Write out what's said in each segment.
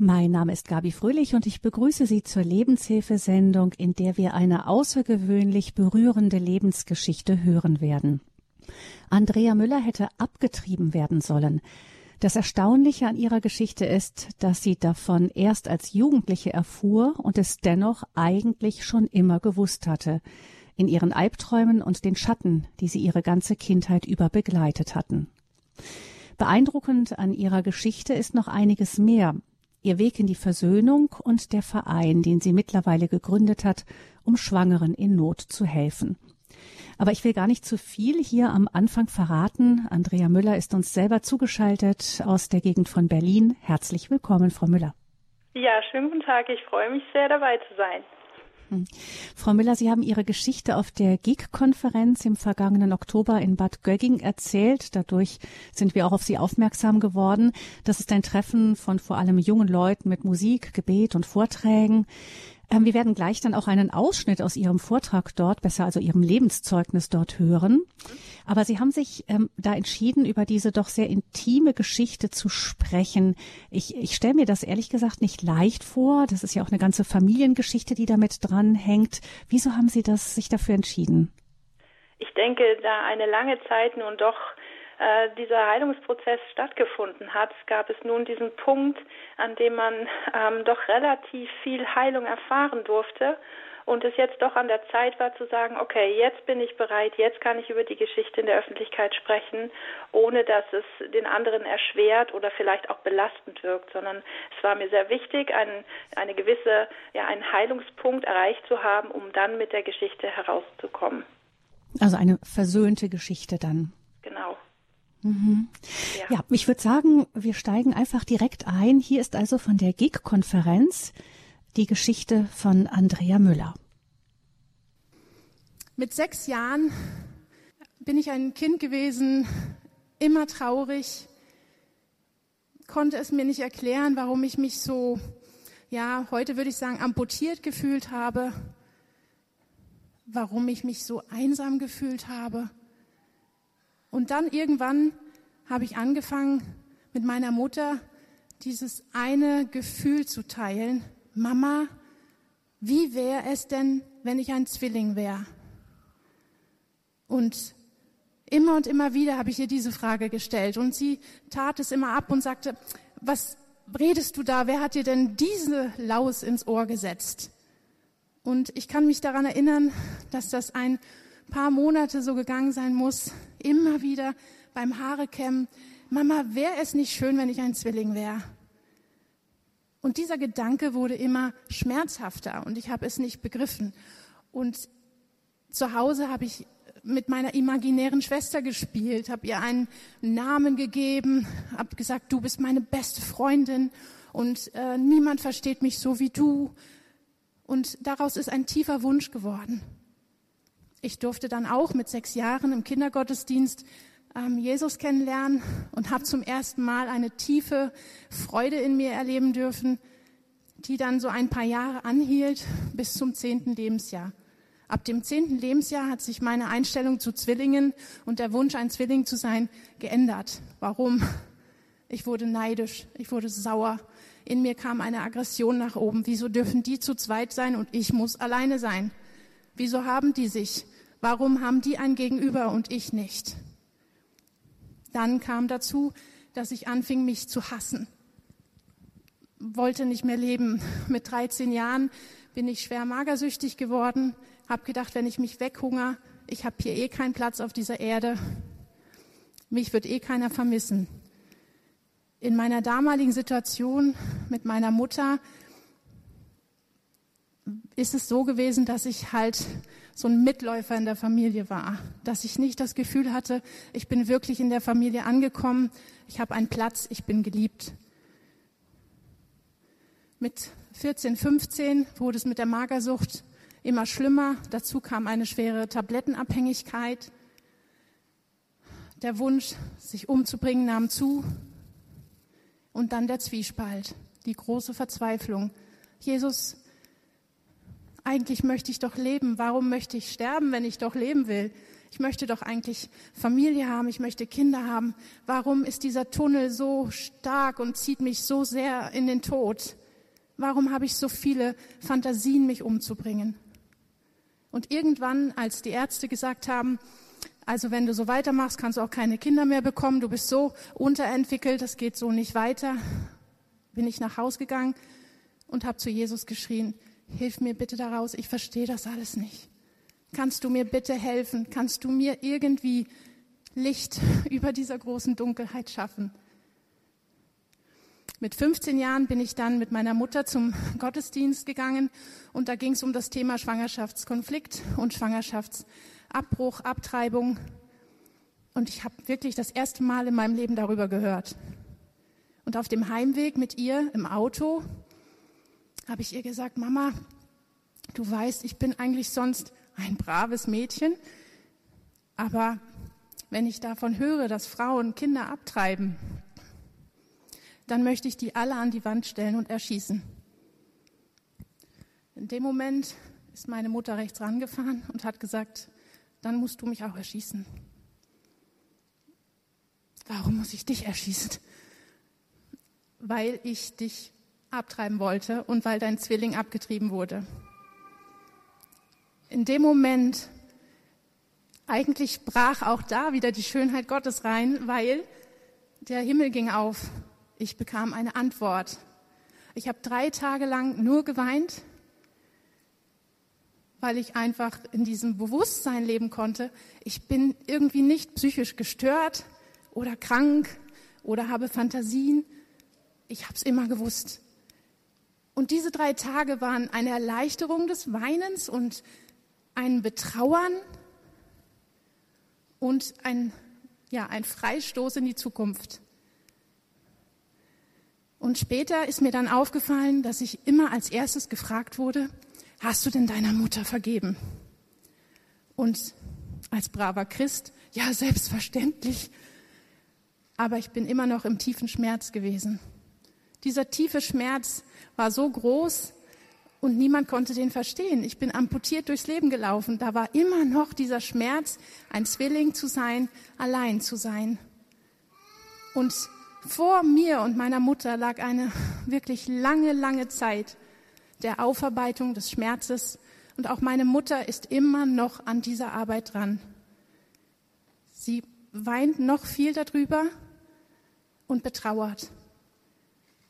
Mein Name ist Gabi Fröhlich und ich begrüße Sie zur Lebenshilfesendung, in der wir eine außergewöhnlich berührende Lebensgeschichte hören werden. Andrea Müller hätte abgetrieben werden sollen. Das Erstaunliche an ihrer Geschichte ist, dass sie davon erst als Jugendliche erfuhr und es dennoch eigentlich schon immer gewusst hatte, in ihren Albträumen und den Schatten, die sie ihre ganze Kindheit über begleitet hatten. Beeindruckend an ihrer Geschichte ist noch einiges mehr, ihr Weg in die Versöhnung und der Verein, den sie mittlerweile gegründet hat, um Schwangeren in Not zu helfen. Aber ich will gar nicht zu viel hier am Anfang verraten. Andrea Müller ist uns selber zugeschaltet aus der Gegend von Berlin. Herzlich willkommen, Frau Müller. Ja, schönen guten Tag. Ich freue mich sehr, dabei zu sein. Hm. Frau Müller, Sie haben Ihre Geschichte auf der GIG-Konferenz im vergangenen Oktober in Bad Gögging erzählt. Dadurch sind wir auch auf Sie aufmerksam geworden. Das ist ein Treffen von vor allem jungen Leuten mit Musik, Gebet und Vorträgen. Ähm, wir werden gleich dann auch einen Ausschnitt aus Ihrem Vortrag dort, besser also Ihrem Lebenszeugnis dort hören. Aber Sie haben sich ähm, da entschieden, über diese doch sehr intime Geschichte zu sprechen. Ich, ich stelle mir das ehrlich gesagt nicht leicht vor. Das ist ja auch eine ganze Familiengeschichte, die damit dranhängt. Wieso haben Sie das sich dafür entschieden? Ich denke, da eine lange Zeit nun doch äh, dieser Heilungsprozess stattgefunden hat, gab es nun diesen Punkt, an dem man ähm, doch relativ viel Heilung erfahren durfte und es jetzt doch an der Zeit war zu sagen, okay, jetzt bin ich bereit, jetzt kann ich über die Geschichte in der Öffentlichkeit sprechen, ohne dass es den anderen erschwert oder vielleicht auch belastend wirkt, sondern es war mir sehr wichtig, ein, eine gewisse, ja, einen Heilungspunkt erreicht zu haben, um dann mit der Geschichte herauszukommen. Also eine versöhnte Geschichte dann. Genau. Mhm. Ja. ja, ich würde sagen, wir steigen einfach direkt ein. Hier ist also von der GIG-Konferenz die Geschichte von Andrea Müller. Mit sechs Jahren bin ich ein Kind gewesen, immer traurig, konnte es mir nicht erklären, warum ich mich so, ja, heute würde ich sagen, amputiert gefühlt habe, warum ich mich so einsam gefühlt habe. Und dann irgendwann habe ich angefangen, mit meiner Mutter dieses eine Gefühl zu teilen. Mama, wie wäre es denn, wenn ich ein Zwilling wäre? Und immer und immer wieder habe ich ihr diese Frage gestellt. Und sie tat es immer ab und sagte, was redest du da? Wer hat dir denn diese Laus ins Ohr gesetzt? Und ich kann mich daran erinnern, dass das ein paar Monate so gegangen sein muss, immer wieder beim Haarekämmen, Mama, wäre es nicht schön, wenn ich ein Zwilling wäre? Und dieser Gedanke wurde immer schmerzhafter und ich habe es nicht begriffen. Und zu Hause habe ich mit meiner imaginären Schwester gespielt, habe ihr einen Namen gegeben, habe gesagt, du bist meine beste Freundin und äh, niemand versteht mich so wie du. Und daraus ist ein tiefer Wunsch geworden. Ich durfte dann auch mit sechs Jahren im Kindergottesdienst ähm, Jesus kennenlernen und habe zum ersten Mal eine tiefe Freude in mir erleben dürfen, die dann so ein paar Jahre anhielt bis zum zehnten Lebensjahr. Ab dem zehnten Lebensjahr hat sich meine Einstellung zu Zwillingen und der Wunsch, ein Zwilling zu sein, geändert. Warum? Ich wurde neidisch, ich wurde sauer. In mir kam eine Aggression nach oben. Wieso dürfen die zu zweit sein und ich muss alleine sein? Wieso haben die sich? Warum haben die ein Gegenüber und ich nicht? Dann kam dazu, dass ich anfing, mich zu hassen. Wollte nicht mehr leben. Mit 13 Jahren bin ich schwer magersüchtig geworden, habe gedacht, wenn ich mich weghunger, ich habe hier eh keinen Platz auf dieser Erde, mich wird eh keiner vermissen. In meiner damaligen Situation mit meiner Mutter ist es so gewesen, dass ich halt so ein Mitläufer in der Familie war, dass ich nicht das Gefühl hatte, ich bin wirklich in der Familie angekommen, ich habe einen Platz, ich bin geliebt. Mit 14, 15 wurde es mit der Magersucht immer schlimmer. Dazu kam eine schwere Tablettenabhängigkeit. Der Wunsch, sich umzubringen, nahm zu. Und dann der Zwiespalt, die große Verzweiflung. Jesus, eigentlich möchte ich doch leben. Warum möchte ich sterben, wenn ich doch leben will? Ich möchte doch eigentlich Familie haben, ich möchte Kinder haben. Warum ist dieser Tunnel so stark und zieht mich so sehr in den Tod? Warum habe ich so viele Fantasien, mich umzubringen? Und irgendwann, als die Ärzte gesagt haben, also wenn du so weitermachst, kannst du auch keine Kinder mehr bekommen, du bist so unterentwickelt, das geht so nicht weiter, bin ich nach Haus gegangen und habe zu Jesus geschrien, hilf mir bitte daraus, ich verstehe das alles nicht. Kannst du mir bitte helfen? Kannst du mir irgendwie Licht über dieser großen Dunkelheit schaffen? Mit 15 Jahren bin ich dann mit meiner Mutter zum Gottesdienst gegangen und da ging es um das Thema Schwangerschaftskonflikt und Schwangerschaftsabbruch, Abtreibung. Und ich habe wirklich das erste Mal in meinem Leben darüber gehört. Und auf dem Heimweg mit ihr im Auto habe ich ihr gesagt, Mama, du weißt, ich bin eigentlich sonst ein braves Mädchen, aber wenn ich davon höre, dass Frauen Kinder abtreiben, dann möchte ich die alle an die Wand stellen und erschießen. In dem Moment ist meine Mutter rechts rangefahren und hat gesagt, dann musst du mich auch erschießen. Warum muss ich dich erschießen? Weil ich dich abtreiben wollte und weil dein Zwilling abgetrieben wurde. In dem Moment, eigentlich brach auch da wieder die Schönheit Gottes rein, weil der Himmel ging auf ich bekam eine Antwort. Ich habe drei Tage lang nur geweint, weil ich einfach in diesem Bewusstsein leben konnte, ich bin irgendwie nicht psychisch gestört oder krank oder habe Fantasien. Ich habe es immer gewusst. Und diese drei Tage waren eine Erleichterung des Weinens und ein Betrauern und ein, ja, ein Freistoß in die Zukunft. Und später ist mir dann aufgefallen, dass ich immer als erstes gefragt wurde, hast du denn deiner Mutter vergeben? Und als braver Christ, ja, selbstverständlich. Aber ich bin immer noch im tiefen Schmerz gewesen. Dieser tiefe Schmerz war so groß und niemand konnte den verstehen. Ich bin amputiert durchs Leben gelaufen. Da war immer noch dieser Schmerz, ein Zwilling zu sein, allein zu sein. Und vor mir und meiner Mutter lag eine wirklich lange, lange Zeit der Aufarbeitung des Schmerzes und auch meine Mutter ist immer noch an dieser Arbeit dran. Sie weint noch viel darüber und betrauert.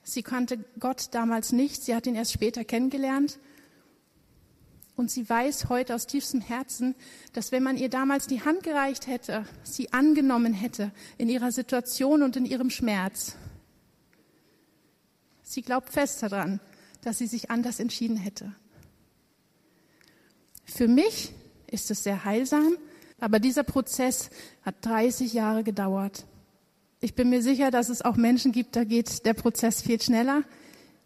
Sie kannte Gott damals nicht, sie hat ihn erst später kennengelernt und sie weiß heute aus tiefstem Herzen, dass wenn man ihr damals die Hand gereicht hätte, sie angenommen hätte in ihrer Situation und in ihrem Schmerz, sie glaubt fest daran, dass sie sich anders entschieden hätte. Für mich ist es sehr heilsam, aber dieser Prozess hat 30 Jahre gedauert. Ich bin mir sicher, dass es auch Menschen gibt, da geht der Prozess viel schneller.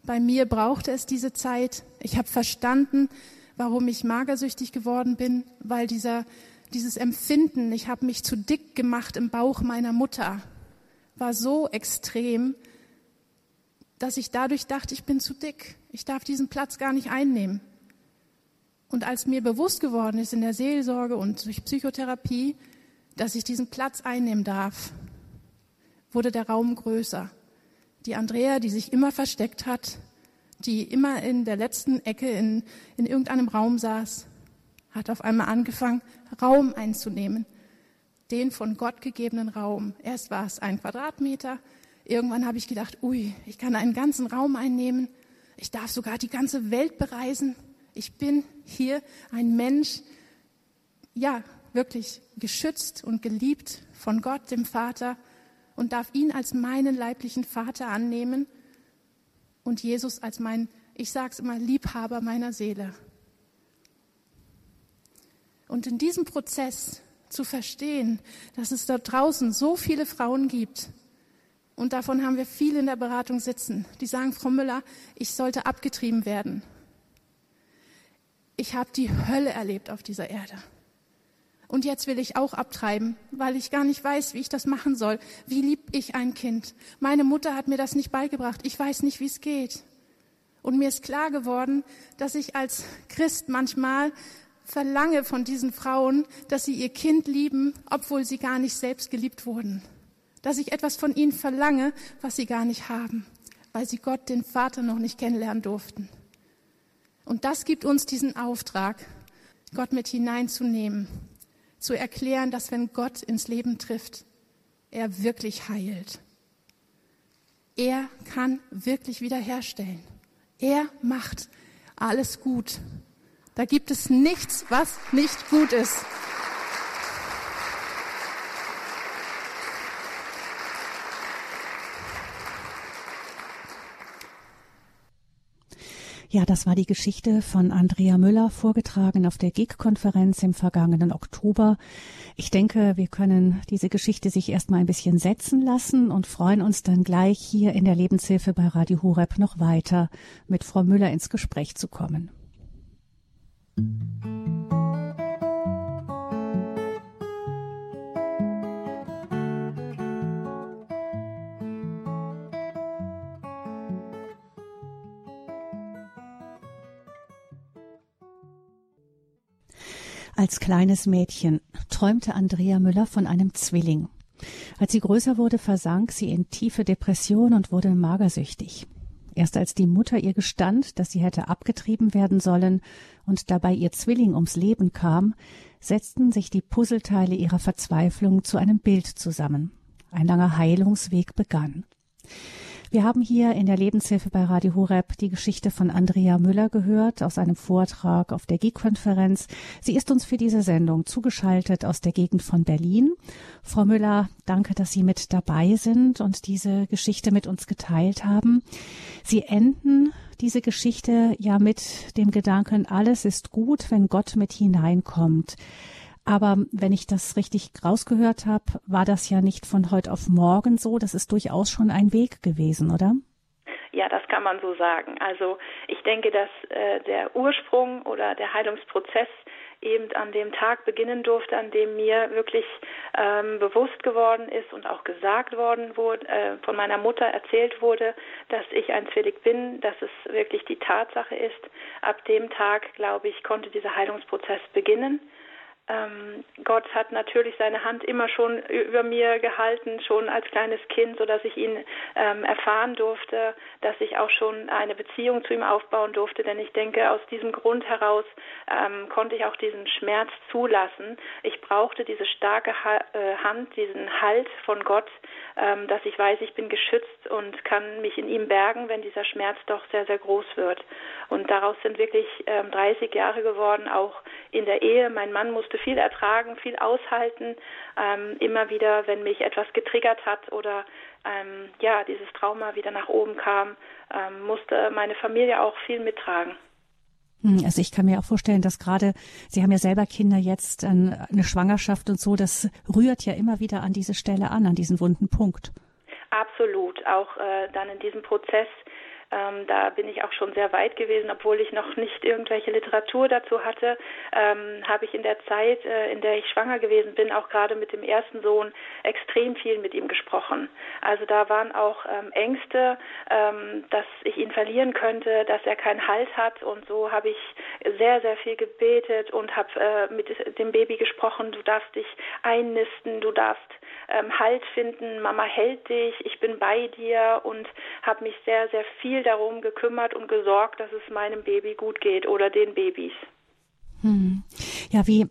Bei mir brauchte es diese Zeit. Ich habe verstanden, warum ich magersüchtig geworden bin, weil dieser, dieses Empfinden, ich habe mich zu dick gemacht im Bauch meiner Mutter, war so extrem, dass ich dadurch dachte, ich bin zu dick, ich darf diesen Platz gar nicht einnehmen. Und als mir bewusst geworden ist in der Seelsorge und durch Psychotherapie, dass ich diesen Platz einnehmen darf, wurde der Raum größer. Die Andrea, die sich immer versteckt hat, die immer in der letzten Ecke in, in irgendeinem Raum saß, hat auf einmal angefangen, Raum einzunehmen. Den von Gott gegebenen Raum. Erst war es ein Quadratmeter. Irgendwann habe ich gedacht, ui, ich kann einen ganzen Raum einnehmen. Ich darf sogar die ganze Welt bereisen. Ich bin hier ein Mensch, ja, wirklich geschützt und geliebt von Gott, dem Vater, und darf ihn als meinen leiblichen Vater annehmen und Jesus als mein, ich sage es immer, Liebhaber meiner Seele. Und in diesem Prozess zu verstehen, dass es dort draußen so viele Frauen gibt, und davon haben wir viele in der Beratung sitzen, die sagen, Frau Müller, ich sollte abgetrieben werden. Ich habe die Hölle erlebt auf dieser Erde. Und jetzt will ich auch abtreiben, weil ich gar nicht weiß, wie ich das machen soll. Wie lieb ich ein Kind? Meine Mutter hat mir das nicht beigebracht. Ich weiß nicht, wie es geht. Und mir ist klar geworden, dass ich als Christ manchmal verlange von diesen Frauen, dass sie ihr Kind lieben, obwohl sie gar nicht selbst geliebt wurden. Dass ich etwas von ihnen verlange, was sie gar nicht haben, weil sie Gott, den Vater, noch nicht kennenlernen durften. Und das gibt uns diesen Auftrag, Gott mit hineinzunehmen, zu erklären, dass wenn Gott ins Leben trifft, er wirklich heilt. Er kann wirklich wiederherstellen. Er macht alles gut. Da gibt es nichts, was nicht gut ist. Ja, das war die Geschichte von Andrea Müller, vorgetragen auf der GIG-Konferenz im vergangenen Oktober. Ich denke, wir können diese Geschichte sich erstmal ein bisschen setzen lassen und freuen uns dann gleich hier in der Lebenshilfe bei Radio Horeb noch weiter mit Frau Müller ins Gespräch zu kommen. Als kleines Mädchen träumte Andrea Müller von einem Zwilling. Als sie größer wurde, versank sie in tiefe Depression und wurde magersüchtig. Erst als die Mutter ihr gestand, dass sie hätte abgetrieben werden sollen und dabei ihr Zwilling ums Leben kam, setzten sich die Puzzleteile ihrer Verzweiflung zu einem Bild zusammen. Ein langer Heilungsweg begann. Wir haben hier in der Lebenshilfe bei Radio Horeb die Geschichte von Andrea Müller gehört aus einem Vortrag auf der GIG-Konferenz. Sie ist uns für diese Sendung zugeschaltet aus der Gegend von Berlin. Frau Müller, danke, dass Sie mit dabei sind und diese Geschichte mit uns geteilt haben. Sie enden diese Geschichte ja mit dem Gedanken, alles ist gut, wenn Gott mit hineinkommt. Aber wenn ich das richtig rausgehört habe, war das ja nicht von heute auf morgen so. Das ist durchaus schon ein Weg gewesen, oder? Ja, das kann man so sagen. Also ich denke, dass äh, der Ursprung oder der Heilungsprozess eben an dem Tag beginnen durfte, an dem mir wirklich ähm, bewusst geworden ist und auch gesagt worden wurde, äh, von meiner Mutter erzählt wurde, dass ich ein Zwilling bin, dass es wirklich die Tatsache ist. Ab dem Tag, glaube ich, konnte dieser Heilungsprozess beginnen ähm, Gott hat natürlich seine Hand immer schon über mir gehalten, schon als kleines Kind, so dass ich ihn ähm, erfahren durfte, dass ich auch schon eine Beziehung zu ihm aufbauen durfte. Denn ich denke, aus diesem Grund heraus ähm, konnte ich auch diesen Schmerz zulassen. Ich brauchte diese starke ha äh, Hand, diesen Halt von Gott, ähm, dass ich weiß, ich bin geschützt und kann mich in ihm bergen, wenn dieser Schmerz doch sehr, sehr groß wird. Und daraus sind wirklich ähm, 30 Jahre geworden, auch in der Ehe. Mein Mann musste viel ertragen, viel aushalten, ähm, immer wieder, wenn mich etwas getriggert hat oder ähm, ja, dieses Trauma wieder nach oben kam, ähm, musste meine Familie auch viel mittragen. Hm, also ich kann mir auch vorstellen, dass gerade, Sie haben ja selber Kinder jetzt, eine Schwangerschaft und so, das rührt ja immer wieder an diese Stelle an, an diesen wunden Punkt. Absolut. Auch äh, dann in diesem Prozess ähm, da bin ich auch schon sehr weit gewesen, obwohl ich noch nicht irgendwelche Literatur dazu hatte, ähm, habe ich in der Zeit, äh, in der ich schwanger gewesen bin, auch gerade mit dem ersten Sohn extrem viel mit ihm gesprochen. Also da waren auch ähm, Ängste, ähm, dass ich ihn verlieren könnte, dass er keinen Halt hat und so habe ich sehr, sehr viel gebetet und habe äh, mit dem Baby gesprochen, du darfst dich einnisten, du darfst ähm, Halt finden, Mama hält dich, ich bin bei dir und habe mich sehr, sehr viel darum gekümmert und gesorgt, dass es meinem Baby gut geht oder den Babys. Hm. Ja, wie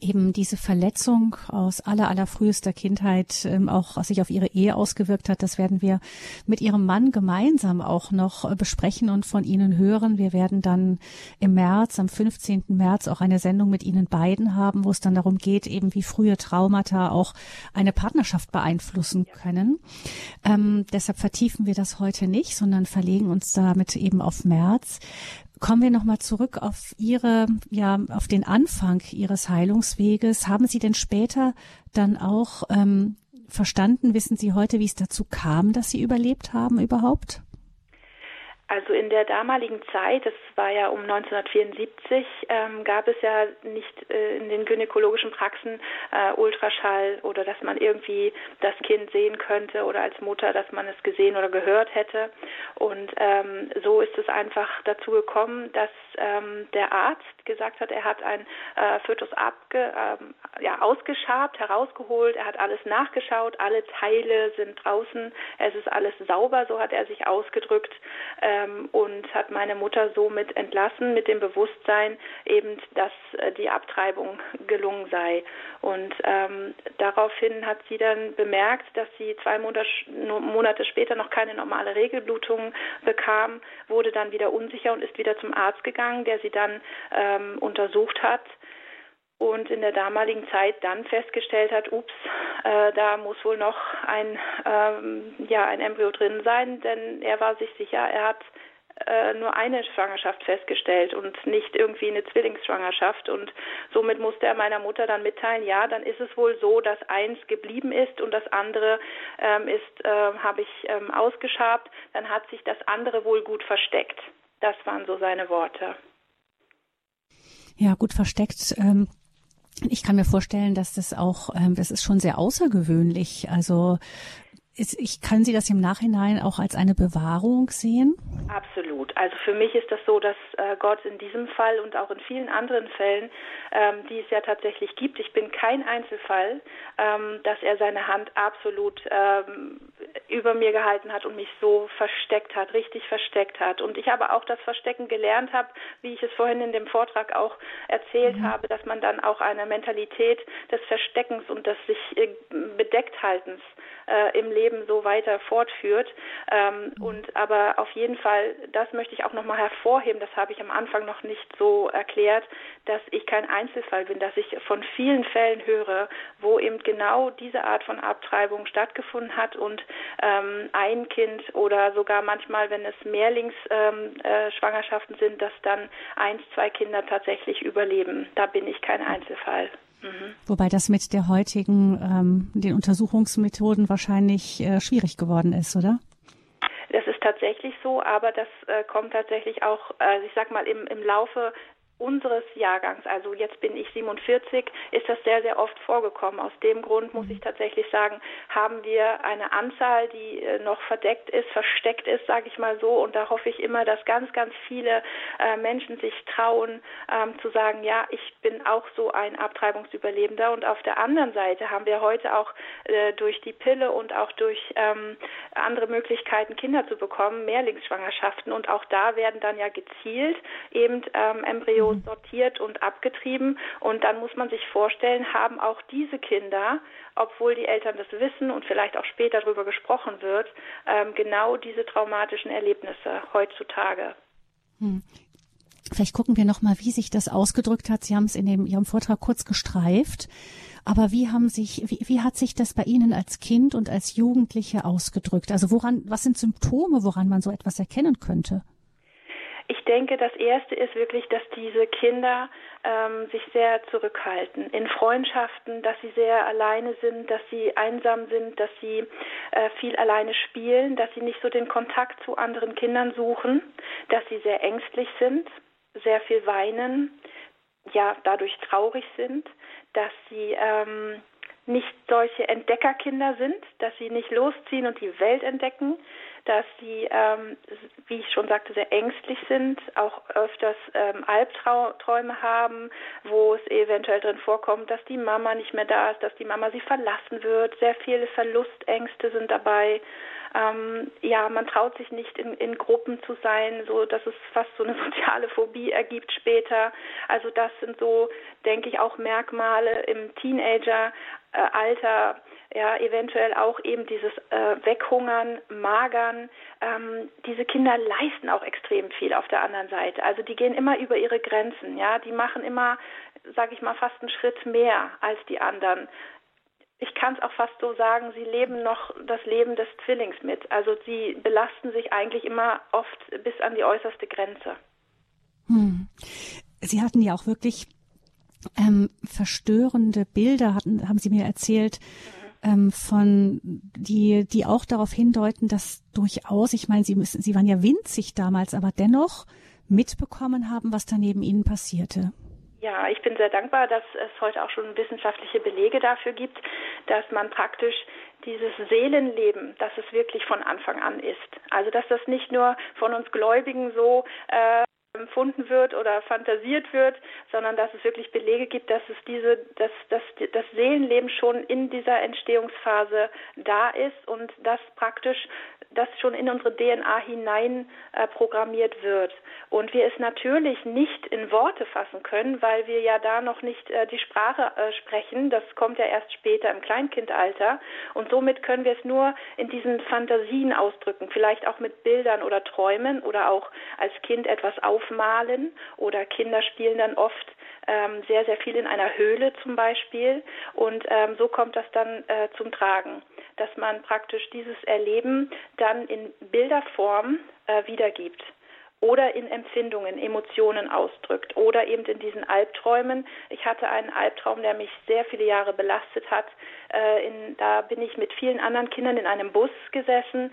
eben diese Verletzung aus aller, aller frühester Kindheit ähm, auch sich auf ihre Ehe ausgewirkt hat. Das werden wir mit ihrem Mann gemeinsam auch noch äh, besprechen und von Ihnen hören. Wir werden dann im März, am 15. März auch eine Sendung mit Ihnen beiden haben, wo es dann darum geht, eben wie frühe Traumata auch eine Partnerschaft beeinflussen können. Ähm, deshalb vertiefen wir das heute nicht, sondern verlegen uns damit eben auf März. Kommen wir nochmal zurück auf Ihre, ja, auf den Anfang Ihres Heilungsweges. Haben Sie denn später dann auch ähm, verstanden, wissen Sie heute, wie es dazu kam, dass Sie überlebt haben überhaupt? Also in der damaligen Zeit, das war ja um 1974, ähm, gab es ja nicht äh, in den gynäkologischen Praxen äh, Ultraschall oder dass man irgendwie das Kind sehen könnte oder als Mutter, dass man es gesehen oder gehört hätte. Und ähm, so ist es einfach dazu gekommen, dass ähm, der Arzt gesagt hat, er hat ein äh, Fötus abge, ähm, ja, ausgeschabt, herausgeholt, er hat alles nachgeschaut, alle Teile sind draußen, es ist alles sauber, so hat er sich ausgedrückt. Äh, ähm, und hat meine Mutter somit entlassen mit dem Bewusstsein eben, dass äh, die Abtreibung gelungen sei. Und ähm, daraufhin hat sie dann bemerkt, dass sie zwei Monate später noch keine normale Regelblutung bekam, wurde dann wieder unsicher und ist wieder zum Arzt gegangen, der sie dann ähm, untersucht hat und in der damaligen Zeit dann festgestellt hat, ups, äh, da muss wohl noch ein, ähm, ja, ein Embryo drin sein, denn er war sich sicher, er hat äh, nur eine Schwangerschaft festgestellt und nicht irgendwie eine Zwillingsschwangerschaft. Und somit musste er meiner Mutter dann mitteilen, ja, dann ist es wohl so, dass eins geblieben ist und das andere ähm, ist, äh, habe ich ähm, ausgeschabt. Dann hat sich das andere wohl gut versteckt. Das waren so seine Worte. Ja, gut versteckt. Ähm ich kann mir vorstellen, dass das auch, ähm, das ist schon sehr außergewöhnlich. Also ich kann Sie das im Nachhinein auch als eine Bewahrung sehen? Absolut. Also für mich ist das so, dass äh, Gott in diesem Fall und auch in vielen anderen Fällen, ähm, die es ja tatsächlich gibt, ich bin kein Einzelfall, ähm, dass er seine Hand absolut ähm, über mir gehalten hat und mich so versteckt hat, richtig versteckt hat. Und ich aber auch das Verstecken gelernt habe, wie ich es vorhin in dem Vortrag auch erzählt mhm. habe, dass man dann auch eine Mentalität des Versteckens und des sich äh, Bedeckthaltens äh, im Leben so weiter fortführt. Ähm, mhm. Und aber auf jeden Fall, das möchte ich auch nochmal hervorheben, das habe ich am Anfang noch nicht so erklärt, dass ich kein Einzelfall bin, dass ich von vielen Fällen höre, wo eben genau diese Art von Abtreibung stattgefunden hat und ähm, ein Kind oder sogar manchmal, wenn es Mehrlingsschwangerschaften ähm, äh, sind, dass dann eins, zwei Kinder tatsächlich überleben. Da bin ich kein Einzelfall. Mhm. Wobei das mit der heutigen, ähm, den Untersuchungsmethoden wahrscheinlich äh, schwierig geworden ist, oder? Das ist tatsächlich so, aber das äh, kommt tatsächlich auch, äh, ich sag mal, im, im Laufe unseres Jahrgangs, also jetzt bin ich 47, ist das sehr, sehr oft vorgekommen. Aus dem Grund muss ich tatsächlich sagen, haben wir eine Anzahl, die äh, noch verdeckt ist, versteckt ist, sage ich mal so. Und da hoffe ich immer, dass ganz, ganz viele äh, Menschen sich trauen, ähm, zu sagen, ja, ich bin auch so ein Abtreibungsüberlebender. Und auf der anderen Seite haben wir heute auch äh, durch die Pille und auch durch ähm, andere Möglichkeiten, Kinder zu bekommen, Mehrlingsschwangerschaften. Und auch da werden dann ja gezielt eben ähm, Embryos mhm. sortiert und abgetrieben. Und dann muss man sich vorstellen, haben auch diese Kinder, obwohl die Eltern das wissen und vielleicht auch später darüber gesprochen wird, ähm, genau diese traumatischen Erlebnisse heutzutage. Hm. Vielleicht gucken wir noch mal, wie sich das ausgedrückt hat. Sie haben es in dem, Ihrem Vortrag kurz gestreift. Aber wie haben sich, wie, wie hat sich das bei Ihnen als Kind und als Jugendliche ausgedrückt? Also woran, was sind Symptome, woran man so etwas erkennen könnte? Ich denke, das Erste ist wirklich, dass diese Kinder ähm, sich sehr zurückhalten in Freundschaften, dass sie sehr alleine sind, dass sie einsam sind, dass sie äh, viel alleine spielen, dass sie nicht so den Kontakt zu anderen Kindern suchen, dass sie sehr ängstlich sind, sehr viel weinen, ja dadurch traurig sind, dass sie ähm, nicht solche Entdeckerkinder sind, dass sie nicht losziehen und die Welt entdecken, dass sie, ähm, wie ich schon sagte, sehr ängstlich sind, auch öfters ähm, Albträume haben, wo es eventuell drin vorkommt, dass die Mama nicht mehr da ist, dass die Mama sie verlassen wird. Sehr viele Verlustängste sind dabei. Ähm, ja, man traut sich nicht in, in Gruppen zu sein, so dass es fast so eine soziale Phobie ergibt später. Also das sind so, denke ich, auch Merkmale im Teenageralter, äh, ja, eventuell auch eben dieses äh, Weghungern, Magern. Ähm, diese Kinder leisten auch extrem viel auf der anderen Seite. Also die gehen immer über ihre Grenzen, ja, die machen immer, sage ich mal, fast einen Schritt mehr als die anderen ich kann es auch fast so sagen, sie leben noch das Leben des Zwillings mit. Also sie belasten sich eigentlich immer oft bis an die äußerste Grenze. Hm. Sie hatten ja auch wirklich ähm, verstörende Bilder, hatten, haben Sie mir erzählt. Ähm, von die die auch darauf hindeuten, dass durchaus, ich meine, sie müssen, sie waren ja winzig damals, aber dennoch mitbekommen haben, was da neben ihnen passierte. Ja, ich bin sehr dankbar, dass es heute auch schon wissenschaftliche Belege dafür gibt, dass man praktisch dieses Seelenleben, dass es wirklich von Anfang an ist. Also dass das nicht nur von uns Gläubigen so äh, empfunden wird oder fantasiert wird, sondern dass es wirklich Belege gibt, dass es diese, dass, dass das Seelenleben schon in dieser Entstehungsphase da ist und dass praktisch das schon in unsere DNA hinein äh, programmiert wird. Und wir es natürlich nicht in Worte fassen können, weil wir ja da noch nicht äh, die Sprache äh, sprechen. Das kommt ja erst später im Kleinkindalter. Und somit können wir es nur in diesen Fantasien ausdrücken, vielleicht auch mit Bildern oder Träumen oder auch als Kind etwas aufmalen oder Kinder spielen dann oft ähm, sehr, sehr viel in einer Höhle zum Beispiel. Und ähm, so kommt das dann äh, zum Tragen, dass man praktisch dieses Erleben dann in Bilderform äh, wiedergibt oder in Empfindungen, Emotionen ausdrückt oder eben in diesen Albträumen. Ich hatte einen Albtraum, der mich sehr viele Jahre belastet hat. Äh, in, da bin ich mit vielen anderen Kindern in einem Bus gesessen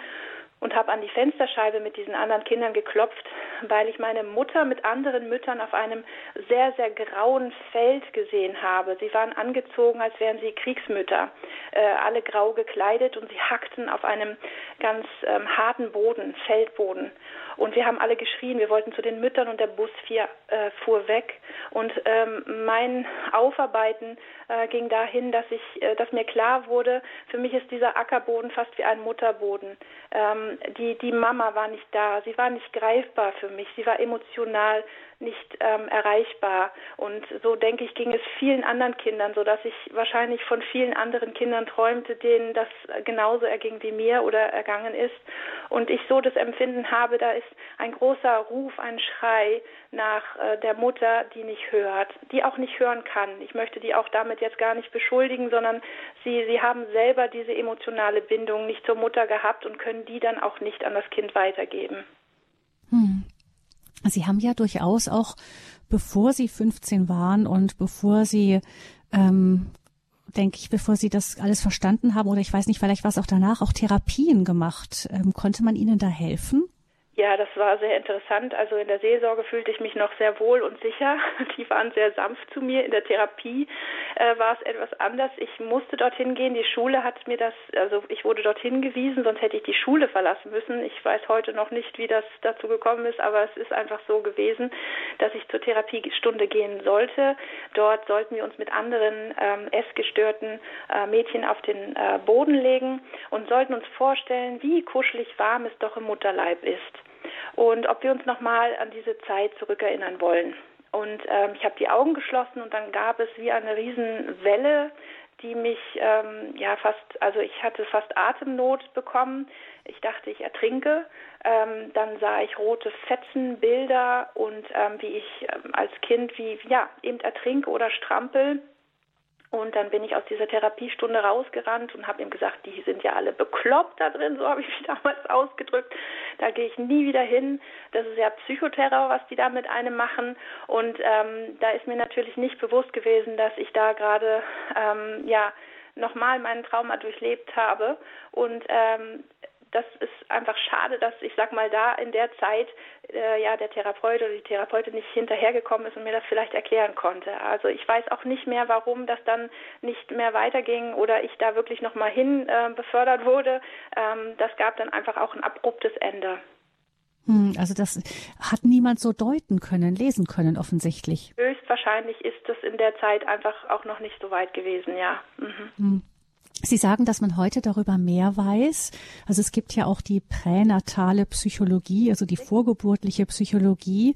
und habe an die Fensterscheibe mit diesen anderen Kindern geklopft, weil ich meine Mutter mit anderen Müttern auf einem sehr, sehr grauen Feld gesehen habe. Sie waren angezogen, als wären sie Kriegsmütter, äh, alle grau gekleidet und sie hackten auf einem ganz ähm, harten Boden, Feldboden. Und wir haben alle geschrien, wir wollten zu den Müttern und der Bus vier, äh, fuhr weg. Und ähm, mein Aufarbeiten äh, ging dahin, dass ich, äh, dass mir klar wurde, für mich ist dieser Ackerboden fast wie ein Mutterboden. Ähm, die, die Mama war nicht da, sie war nicht greifbar für mich, sie war emotional nicht ähm, erreichbar. Und so denke ich, ging es vielen anderen Kindern, so dass ich wahrscheinlich von vielen anderen Kindern träumte, denen das genauso erging wie mir oder ergangen ist. Und ich so das Empfinden habe, da ist ein großer Ruf, ein Schrei nach äh, der Mutter, die nicht hört, die auch nicht hören kann. Ich möchte die auch damit jetzt gar nicht beschuldigen, sondern sie, sie haben selber diese emotionale Bindung nicht zur Mutter gehabt und können die dann auch nicht an das Kind weitergeben. Hm. Sie haben ja durchaus auch, bevor Sie 15 waren und bevor Sie, ähm, denke ich, bevor Sie das alles verstanden haben oder ich weiß nicht, vielleicht war es auch danach, auch Therapien gemacht. Ähm, konnte man Ihnen da helfen? Ja, das war sehr interessant. Also in der Seelsorge fühlte ich mich noch sehr wohl und sicher. Die waren sehr sanft zu mir. In der Therapie äh, war es etwas anders. Ich musste dorthin gehen. Die Schule hat mir das, also ich wurde dorthin gewiesen, sonst hätte ich die Schule verlassen müssen. Ich weiß heute noch nicht, wie das dazu gekommen ist, aber es ist einfach so gewesen, dass ich zur Therapiestunde gehen sollte. Dort sollten wir uns mit anderen ähm, essgestörten äh, Mädchen auf den äh, Boden legen und sollten uns vorstellen, wie kuschelig warm es doch im Mutterleib ist und ob wir uns nochmal an diese Zeit zurückerinnern wollen. Und ähm, ich habe die Augen geschlossen und dann gab es wie eine Riesenwelle, die mich ähm, ja fast, also ich hatte fast Atemnot bekommen. Ich dachte, ich ertrinke. Ähm, dann sah ich rote Fetzen, Bilder und ähm, wie ich ähm, als Kind wie ja eben ertrinke oder strampel. Und dann bin ich aus dieser Therapiestunde rausgerannt und habe ihm gesagt, die sind ja alle bekloppt da drin, so habe ich mich damals ausgedrückt. Da gehe ich nie wieder hin. Das ist ja Psychoterror, was die da mit einem machen. Und ähm, da ist mir natürlich nicht bewusst gewesen, dass ich da gerade ähm, ja nochmal meinen Trauma durchlebt habe. Und ähm, das ist einfach schade, dass ich sag mal da in der Zeit äh, ja der Therapeut oder die Therapeutin nicht hinterhergekommen ist und mir das vielleicht erklären konnte. Also ich weiß auch nicht mehr, warum das dann nicht mehr weiterging oder ich da wirklich noch mal hin äh, befördert wurde. Ähm, das gab dann einfach auch ein abruptes Ende. Hm, also das hat niemand so deuten können, lesen können offensichtlich. Höchstwahrscheinlich ist das in der Zeit einfach auch noch nicht so weit gewesen, ja. Mhm. Sie sagen, dass man heute darüber mehr weiß. Also es gibt ja auch die pränatale Psychologie, also die vorgeburtliche Psychologie.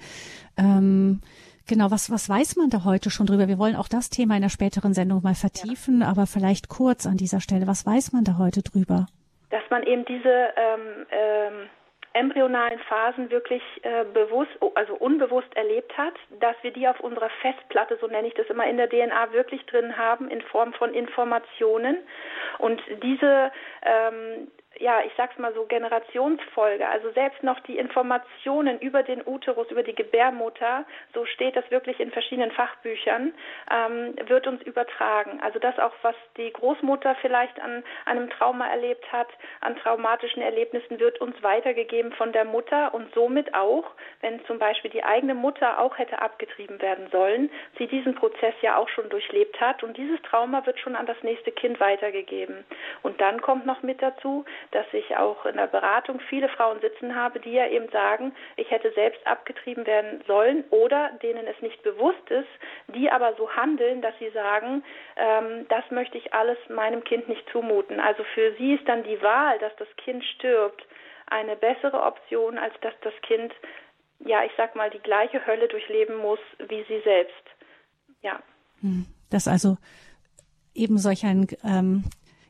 Ähm, genau, was, was weiß man da heute schon drüber? Wir wollen auch das Thema in der späteren Sendung mal vertiefen, ja. aber vielleicht kurz an dieser Stelle. Was weiß man da heute drüber? Dass man eben diese ähm, ähm embryonalen Phasen wirklich äh, bewusst, also unbewusst erlebt hat, dass wir die auf unserer Festplatte, so nenne ich das immer, in der DNA wirklich drin haben, in Form von Informationen. Und diese ähm, ja, ich sag's mal so, Generationsfolge, also selbst noch die Informationen über den Uterus, über die Gebärmutter, so steht das wirklich in verschiedenen Fachbüchern, ähm, wird uns übertragen. Also das auch, was die Großmutter vielleicht an einem Trauma erlebt hat, an traumatischen Erlebnissen, wird uns weitergegeben von der Mutter und somit auch, wenn zum Beispiel die eigene Mutter auch hätte abgetrieben werden sollen, sie diesen Prozess ja auch schon durchlebt hat und dieses Trauma wird schon an das nächste Kind weitergegeben. Und dann kommt noch mit dazu, dass ich auch in der Beratung viele Frauen sitzen habe, die ja eben sagen, ich hätte selbst abgetrieben werden sollen oder denen es nicht bewusst ist, die aber so handeln, dass sie sagen, ähm, das möchte ich alles meinem Kind nicht zumuten. Also für sie ist dann die Wahl, dass das Kind stirbt, eine bessere Option, als dass das Kind, ja, ich sag mal, die gleiche Hölle durchleben muss wie sie selbst. Ja. Hm. Das also eben solch ein ähm,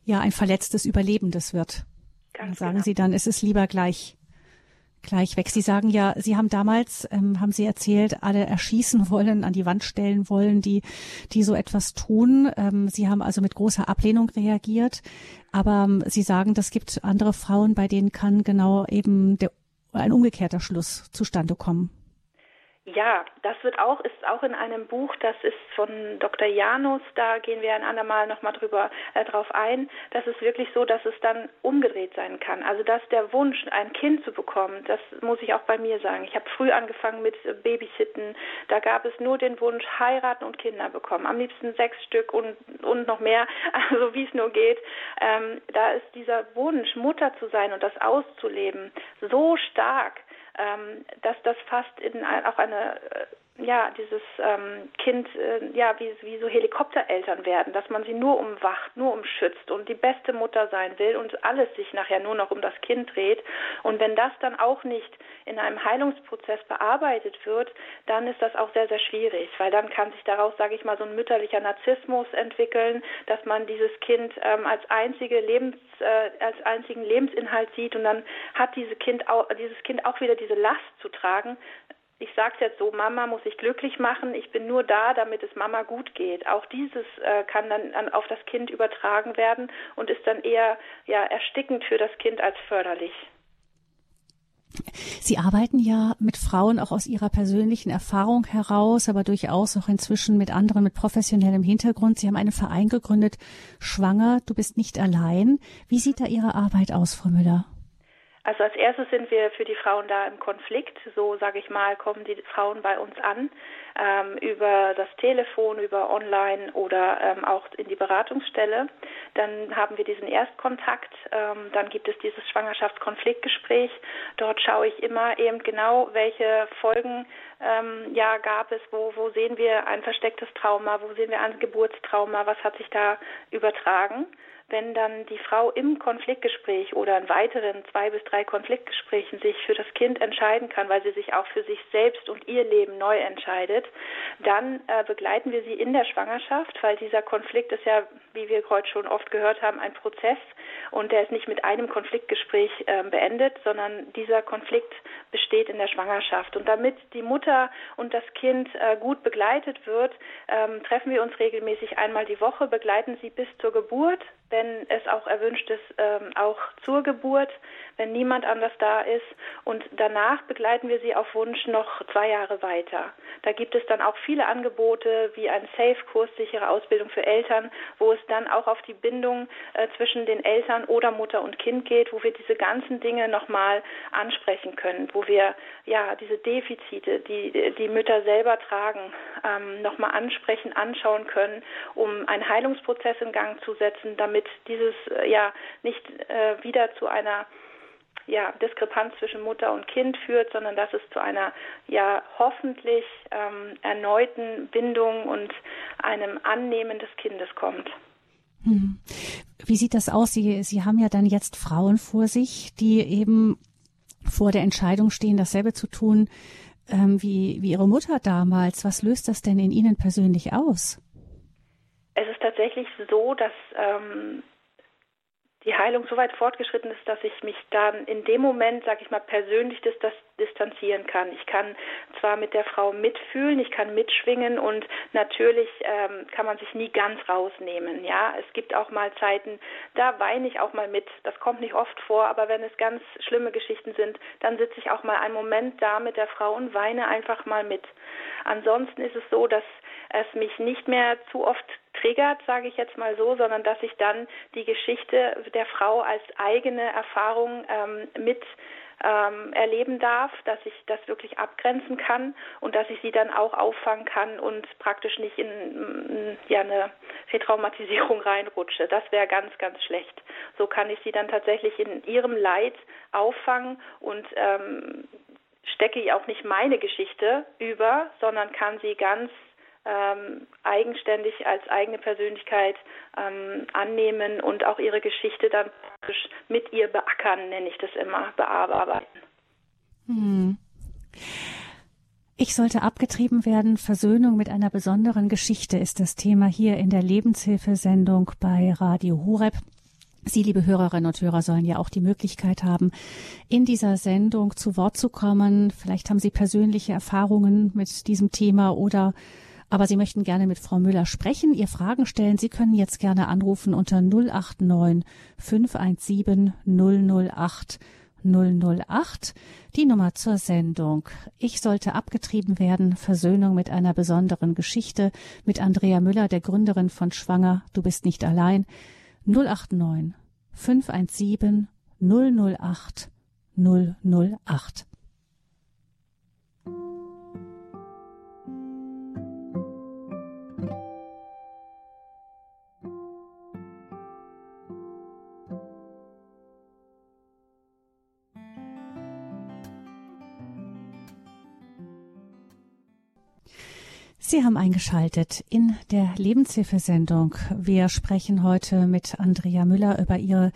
ja ein verletztes Überlebendes wird. Ganz sagen genau. Sie dann, es ist lieber gleich gleich weg. Sie sagen ja, Sie haben damals, ähm, haben Sie erzählt, alle erschießen wollen, an die Wand stellen wollen, die, die so etwas tun. Ähm, Sie haben also mit großer Ablehnung reagiert. Aber ähm, Sie sagen, das gibt andere Frauen, bei denen kann genau eben der, ein umgekehrter Schluss zustande kommen. Ja, das wird auch, ist auch in einem Buch, das ist von Dr. Janus, da gehen wir ein andermal nochmal drüber äh, drauf ein. Das ist wirklich so, dass es dann umgedreht sein kann. Also dass der Wunsch, ein Kind zu bekommen, das muss ich auch bei mir sagen. Ich habe früh angefangen mit Babysitten. Da gab es nur den Wunsch, heiraten und Kinder bekommen. Am liebsten sechs Stück und, und noch mehr, also wie es nur geht. Ähm, da ist dieser Wunsch, Mutter zu sein und das auszuleben, so stark dass das fast in auch eine äh, ja, dieses ähm, Kind, äh, ja, wie, wie so Helikoptereltern werden, dass man sie nur umwacht, nur umschützt und die beste Mutter sein will und alles sich nachher nur noch um das Kind dreht. Und wenn das dann auch nicht in einem Heilungsprozess bearbeitet wird, dann ist das auch sehr, sehr schwierig, weil dann kann sich daraus, sage ich mal, so ein mütterlicher Narzissmus entwickeln, dass man dieses Kind ähm, als einzige Lebens, äh, als einzigen Lebensinhalt sieht und dann hat diese kind auch, dieses Kind auch wieder diese Last zu tragen, ich sage jetzt so, Mama muss sich glücklich machen, ich bin nur da, damit es Mama gut geht. Auch dieses äh, kann dann an, auf das Kind übertragen werden und ist dann eher ja, erstickend für das Kind als förderlich. Sie arbeiten ja mit Frauen auch aus ihrer persönlichen Erfahrung heraus, aber durchaus auch inzwischen mit anderen mit professionellem Hintergrund. Sie haben einen Verein gegründet, Schwanger, du bist nicht allein. Wie sieht da Ihre Arbeit aus, Frau Müller? Also als erstes sind wir für die Frauen da im Konflikt. So sage ich mal, kommen die Frauen bei uns an ähm, über das Telefon, über Online oder ähm, auch in die Beratungsstelle. Dann haben wir diesen Erstkontakt. Ähm, dann gibt es dieses Schwangerschaftskonfliktgespräch. Dort schaue ich immer eben genau, welche Folgen ähm, ja gab es, wo, wo sehen wir ein verstecktes Trauma, wo sehen wir ein Geburtstrauma, was hat sich da übertragen wenn dann die Frau im Konfliktgespräch oder in weiteren zwei bis drei Konfliktgesprächen sich für das Kind entscheiden kann, weil sie sich auch für sich selbst und ihr Leben neu entscheidet, dann äh, begleiten wir sie in der Schwangerschaft, weil dieser Konflikt ist ja, wie wir heute schon oft gehört haben, ein Prozess und der ist nicht mit einem Konfliktgespräch äh, beendet, sondern dieser Konflikt besteht in der Schwangerschaft. Und damit die Mutter und das Kind äh, gut begleitet wird, ähm, treffen wir uns regelmäßig einmal die Woche, begleiten sie bis zur Geburt, wenn es auch erwünscht ist, ähm, auch zur Geburt, wenn niemand anders da ist. Und danach begleiten wir sie auf Wunsch noch zwei Jahre weiter. Da gibt es dann auch viele Angebote wie ein Safe-Kurs, sichere Ausbildung für Eltern, wo es dann auch auf die Bindung äh, zwischen den Eltern oder Mutter und Kind geht, wo wir diese ganzen Dinge nochmal ansprechen können, wo wir ja diese Defizite, die die Mütter selber tragen, ähm, nochmal ansprechen, anschauen können, um einen Heilungsprozess in Gang zu setzen, damit damit dieses äh, ja nicht äh, wieder zu einer ja, Diskrepanz zwischen Mutter und Kind führt, sondern dass es zu einer ja hoffentlich ähm, erneuten Bindung und einem Annehmen des Kindes kommt. Hm. Wie sieht das aus? Sie, Sie haben ja dann jetzt Frauen vor sich, die eben vor der Entscheidung stehen, dasselbe zu tun ähm, wie, wie Ihre Mutter damals. Was löst das denn in Ihnen persönlich aus? Es ist tatsächlich so, dass ähm, die Heilung so weit fortgeschritten ist, dass ich mich dann in dem Moment, sag ich mal, persönlich dis distanzieren kann. Ich kann zwar mit der Frau mitfühlen, ich kann mitschwingen und natürlich ähm, kann man sich nie ganz rausnehmen. Ja, es gibt auch mal Zeiten, da weine ich auch mal mit. Das kommt nicht oft vor, aber wenn es ganz schlimme Geschichten sind, dann sitze ich auch mal einen Moment da mit der Frau und weine einfach mal mit. Ansonsten ist es so, dass es mich nicht mehr zu oft triggert, sage ich jetzt mal so, sondern dass ich dann die Geschichte der Frau als eigene Erfahrung ähm, mit ähm, erleben darf, dass ich das wirklich abgrenzen kann und dass ich sie dann auch auffangen kann und praktisch nicht in, in ja, eine Retraumatisierung reinrutsche. Das wäre ganz, ganz schlecht. So kann ich sie dann tatsächlich in ihrem Leid auffangen und ähm, stecke ich auch nicht meine Geschichte über, sondern kann sie ganz ähm, eigenständig als eigene Persönlichkeit ähm, annehmen und auch ihre Geschichte dann mit ihr beackern, nenne ich das immer, bearbeiten. Hm. Ich sollte abgetrieben werden. Versöhnung mit einer besonderen Geschichte ist das Thema hier in der Lebenshilfesendung bei Radio Horeb. Sie, liebe Hörerinnen und Hörer, sollen ja auch die Möglichkeit haben, in dieser Sendung zu Wort zu kommen. Vielleicht haben Sie persönliche Erfahrungen mit diesem Thema oder aber Sie möchten gerne mit Frau Müller sprechen, ihr Fragen stellen. Sie können jetzt gerne anrufen unter 089 517 008 008, die Nummer zur Sendung. Ich sollte abgetrieben werden, Versöhnung mit einer besonderen Geschichte mit Andrea Müller, der Gründerin von Schwanger, du bist nicht allein. 089 517 008 008. Sie haben eingeschaltet in der Lebenshilfesendung. Wir sprechen heute mit Andrea Müller über ihre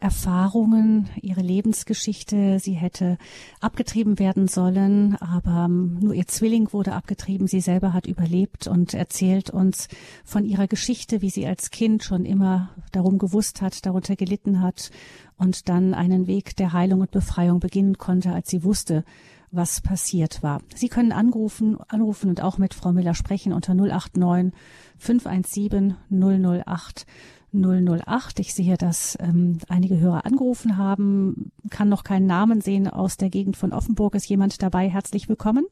Erfahrungen, ihre Lebensgeschichte. Sie hätte abgetrieben werden sollen, aber nur ihr Zwilling wurde abgetrieben. Sie selber hat überlebt und erzählt uns von ihrer Geschichte, wie sie als Kind schon immer darum gewusst hat, darunter gelitten hat und dann einen Weg der Heilung und Befreiung beginnen konnte, als sie wusste, was passiert war. Sie können anrufen, anrufen und auch mit Frau Müller sprechen unter 089 517 008 008. Ich sehe, dass ähm, einige Hörer angerufen haben, kann noch keinen Namen sehen. Aus der Gegend von Offenburg ist jemand dabei. Herzlich willkommen.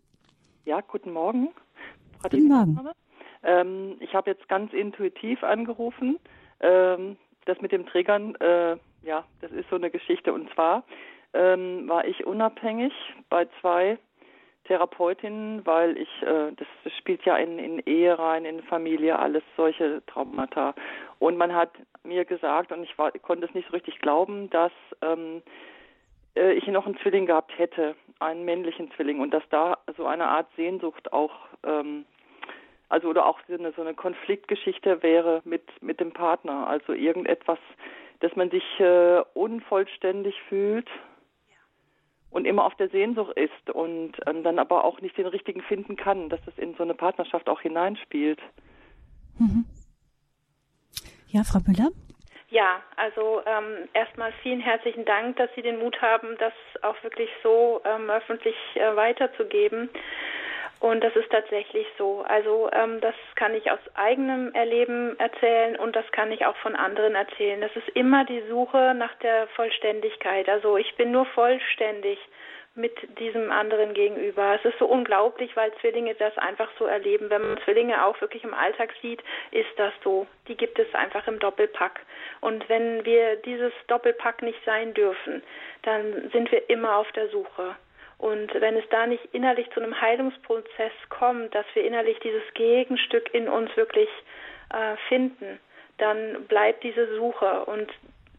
Ja, guten Morgen. Frau guten Morgen. Ähm, ich habe jetzt ganz intuitiv angerufen. Ähm, das mit dem Trägern, äh, ja, das ist so eine Geschichte. Und zwar ähm, war ich unabhängig bei zwei Therapeutinnen, weil ich, äh, das, spielt ja in, in Ehe rein, in Familie, alles solche Traumata. Und man hat mir gesagt, und ich war, konnte es nicht so richtig glauben, dass ähm, äh, ich noch einen Zwilling gehabt hätte, einen männlichen Zwilling, und dass da so eine Art Sehnsucht auch, ähm, also oder auch so eine, so eine Konfliktgeschichte wäre mit mit dem Partner, also irgendetwas, dass man sich äh, unvollständig fühlt und immer auf der Sehnsucht ist und ähm, dann aber auch nicht den richtigen finden kann, dass es in so eine Partnerschaft auch hineinspielt. Mhm. Ja, Frau Müller? Ja, also ähm, erstmal vielen herzlichen Dank, dass Sie den Mut haben, das auch wirklich so ähm, öffentlich äh, weiterzugeben. Und das ist tatsächlich so. Also ähm, das kann ich aus eigenem Erleben erzählen und das kann ich auch von anderen erzählen. Das ist immer die Suche nach der Vollständigkeit. Also ich bin nur vollständig mit diesem anderen gegenüber. Es ist so unglaublich, weil Zwillinge das einfach so erleben. Wenn man Zwillinge auch wirklich im Alltag sieht, ist das so. Die gibt es einfach im Doppelpack. Und wenn wir dieses Doppelpack nicht sein dürfen, dann sind wir immer auf der Suche. Und wenn es da nicht innerlich zu einem Heilungsprozess kommt, dass wir innerlich dieses Gegenstück in uns wirklich äh, finden, dann bleibt diese Suche. Und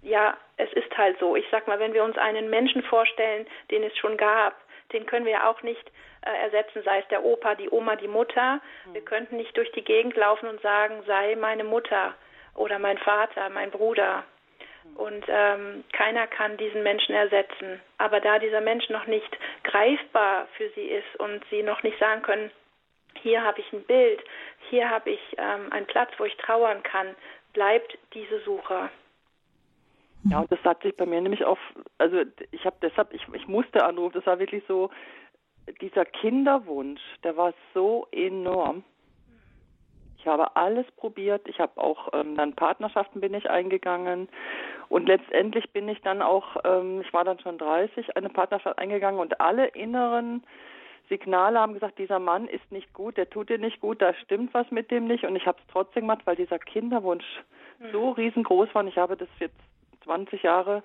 ja, es ist halt so. Ich sag mal, wenn wir uns einen Menschen vorstellen, den es schon gab, den können wir ja auch nicht äh, ersetzen, sei es der Opa, die Oma, die Mutter. Wir könnten nicht durch die Gegend laufen und sagen, sei meine Mutter oder mein Vater, mein Bruder. Und ähm, keiner kann diesen Menschen ersetzen. Aber da dieser Mensch noch nicht greifbar für sie ist und sie noch nicht sagen können, hier habe ich ein Bild, hier habe ich ähm, einen Platz, wo ich trauern kann, bleibt diese Suche. Ja, und das hat sich bei mir nämlich auf, also ich habe deshalb, ich, ich musste anrufen, das war wirklich so, dieser Kinderwunsch, der war so enorm. Ich habe alles probiert. Ich habe auch ähm, dann Partnerschaften bin ich eingegangen und letztendlich bin ich dann auch, ähm, ich war dann schon 30, eine Partnerschaft eingegangen und alle inneren Signale haben gesagt, dieser Mann ist nicht gut, der tut dir nicht gut, da stimmt was mit dem nicht und ich habe es trotzdem gemacht, weil dieser Kinderwunsch mhm. so riesengroß war und ich habe das jetzt 20 Jahre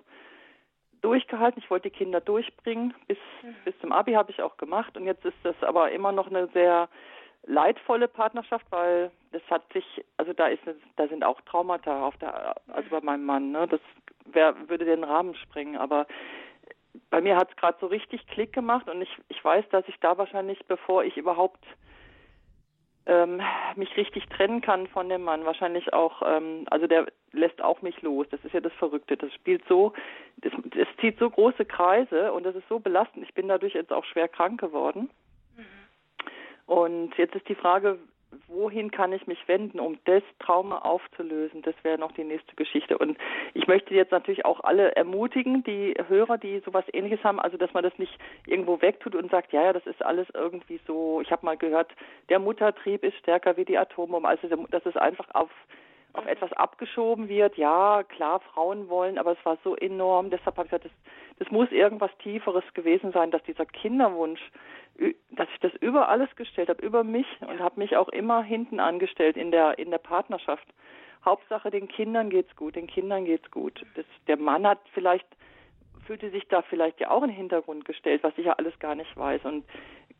durchgehalten. Ich wollte die Kinder durchbringen. Bis, mhm. bis zum Abi habe ich auch gemacht. Und jetzt ist das aber immer noch eine sehr leidvolle Partnerschaft, weil das hat sich, also da ist, da sind auch Traumata auf der, also bei meinem Mann, ne? Das wär, würde den Rahmen sprengen. Aber bei mir hat es gerade so richtig Klick gemacht und ich, ich weiß, dass ich da wahrscheinlich, bevor ich überhaupt ähm, mich richtig trennen kann von dem Mann. Wahrscheinlich auch, ähm, also der lässt auch mich los. Das ist ja das Verrückte. Das spielt so, es zieht so große Kreise und das ist so belastend. Ich bin dadurch jetzt auch schwer krank geworden. Und jetzt ist die Frage, wohin kann ich mich wenden, um das Trauma aufzulösen? Das wäre noch die nächste Geschichte. Und ich möchte jetzt natürlich auch alle ermutigen, die Hörer, die sowas ähnliches haben, also dass man das nicht irgendwo wegtut und sagt, ja, ja, das ist alles irgendwie so, ich habe mal gehört, der Muttertrieb ist stärker wie die Atombombe. Also dass es einfach auf auf etwas abgeschoben wird. Ja, klar, Frauen wollen, aber es war so enorm. Deshalb habe ich gesagt, das, das muss irgendwas Tieferes gewesen sein, dass dieser Kinderwunsch über alles gestellt habe, über mich und habe mich auch immer hinten angestellt in der in der Partnerschaft. Hauptsache den Kindern geht's gut, den Kindern geht's gut. Das, der Mann hat vielleicht fühlte sich da vielleicht ja auch in den Hintergrund gestellt, was ich ja alles gar nicht weiß. Und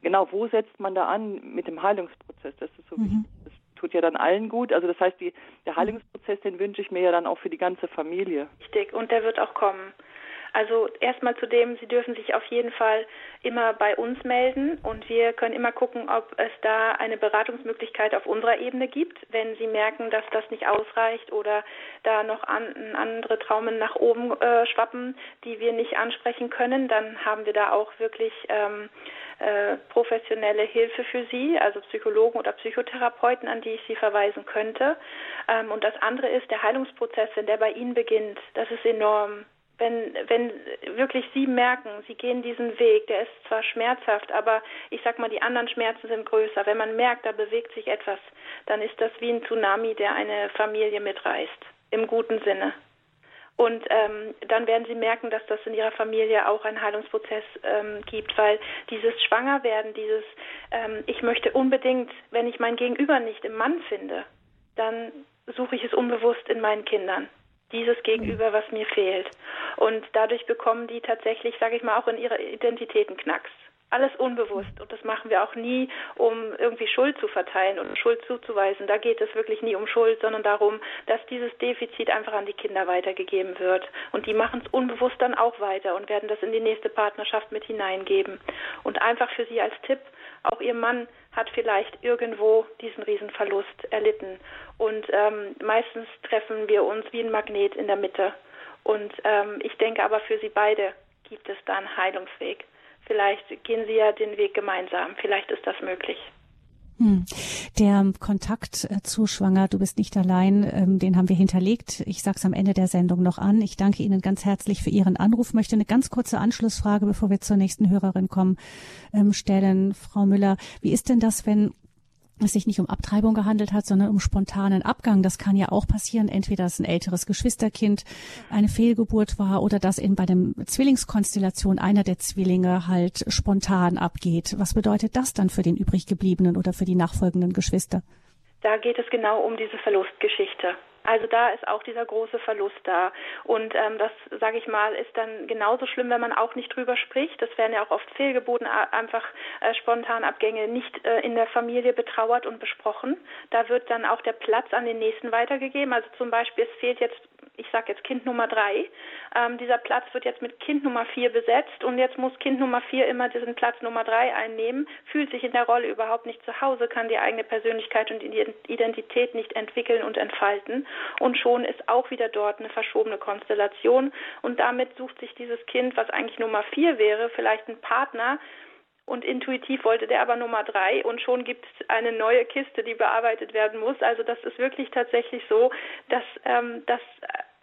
genau, wo setzt man da an mit dem Heilungsprozess? Das ist so mhm. wichtig. Das tut ja dann allen gut. Also das heißt, die, der Heilungsprozess, den wünsche ich mir ja dann auch für die ganze Familie. Richtig, und der wird auch kommen. Also erstmal zu dem, Sie dürfen sich auf jeden Fall immer bei uns melden und wir können immer gucken, ob es da eine Beratungsmöglichkeit auf unserer Ebene gibt. Wenn Sie merken, dass das nicht ausreicht oder da noch an, andere Traumen nach oben äh, schwappen, die wir nicht ansprechen können, dann haben wir da auch wirklich ähm, äh, professionelle Hilfe für Sie, also Psychologen oder Psychotherapeuten, an die ich Sie verweisen könnte. Ähm, und das andere ist der Heilungsprozess, wenn der bei Ihnen beginnt. Das ist enorm wenn, wenn wirklich Sie merken, Sie gehen diesen Weg, der ist zwar schmerzhaft, aber ich sag mal, die anderen Schmerzen sind größer. Wenn man merkt, da bewegt sich etwas, dann ist das wie ein Tsunami, der eine Familie mitreißt, im guten Sinne. Und ähm, dann werden Sie merken, dass das in Ihrer Familie auch einen Heilungsprozess ähm, gibt, weil dieses Schwangerwerden, dieses ähm, Ich möchte unbedingt, wenn ich mein Gegenüber nicht im Mann finde, dann suche ich es unbewusst in meinen Kindern dieses Gegenüber, was mir fehlt. Und dadurch bekommen die tatsächlich, sage ich mal, auch in ihrer Identität einen Knacks. Alles unbewusst. Und das machen wir auch nie, um irgendwie Schuld zu verteilen und Schuld zuzuweisen. Da geht es wirklich nie um Schuld, sondern darum, dass dieses Defizit einfach an die Kinder weitergegeben wird. Und die machen es unbewusst dann auch weiter und werden das in die nächste Partnerschaft mit hineingeben. Und einfach für Sie als Tipp, auch Ihr Mann hat vielleicht irgendwo diesen Riesenverlust erlitten. Und ähm, meistens treffen wir uns wie ein Magnet in der Mitte. Und ähm, ich denke aber für Sie beide gibt es da einen Heilungsweg. Vielleicht gehen Sie ja den Weg gemeinsam. Vielleicht ist das möglich. Hm. Der Kontakt äh, zu Schwanger, du bist nicht allein, ähm, den haben wir hinterlegt. Ich sage es am Ende der Sendung noch an. Ich danke Ihnen ganz herzlich für Ihren Anruf. Möchte eine ganz kurze Anschlussfrage, bevor wir zur nächsten Hörerin kommen, ähm, stellen. Frau Müller, wie ist denn das, wenn es sich nicht um Abtreibung gehandelt hat, sondern um spontanen Abgang. Das kann ja auch passieren, entweder dass ein älteres Geschwisterkind eine Fehlgeburt war oder dass in bei dem Zwillingskonstellation einer der Zwillinge halt spontan abgeht. Was bedeutet das dann für den übrig gebliebenen oder für die nachfolgenden Geschwister? Da geht es genau um diese Verlustgeschichte. Also da ist auch dieser große Verlust da. Und ähm, das, sage ich mal, ist dann genauso schlimm, wenn man auch nicht drüber spricht. Das werden ja auch oft Fehlgeburten, einfach äh, Spontanabgänge nicht äh, in der Familie betrauert und besprochen. Da wird dann auch der Platz an den Nächsten weitergegeben. Also zum Beispiel, es fehlt jetzt ich sage jetzt Kind Nummer drei, ähm, dieser Platz wird jetzt mit Kind Nummer vier besetzt und jetzt muss Kind Nummer vier immer diesen Platz Nummer drei einnehmen, fühlt sich in der Rolle überhaupt nicht zu Hause, kann die eigene Persönlichkeit und Identität nicht entwickeln und entfalten und schon ist auch wieder dort eine verschobene Konstellation und damit sucht sich dieses Kind, was eigentlich Nummer vier wäre, vielleicht einen Partner, und intuitiv wollte der aber Nummer drei und schon gibt es eine neue Kiste, die bearbeitet werden muss. Also das ist wirklich tatsächlich so, dass, ähm, dass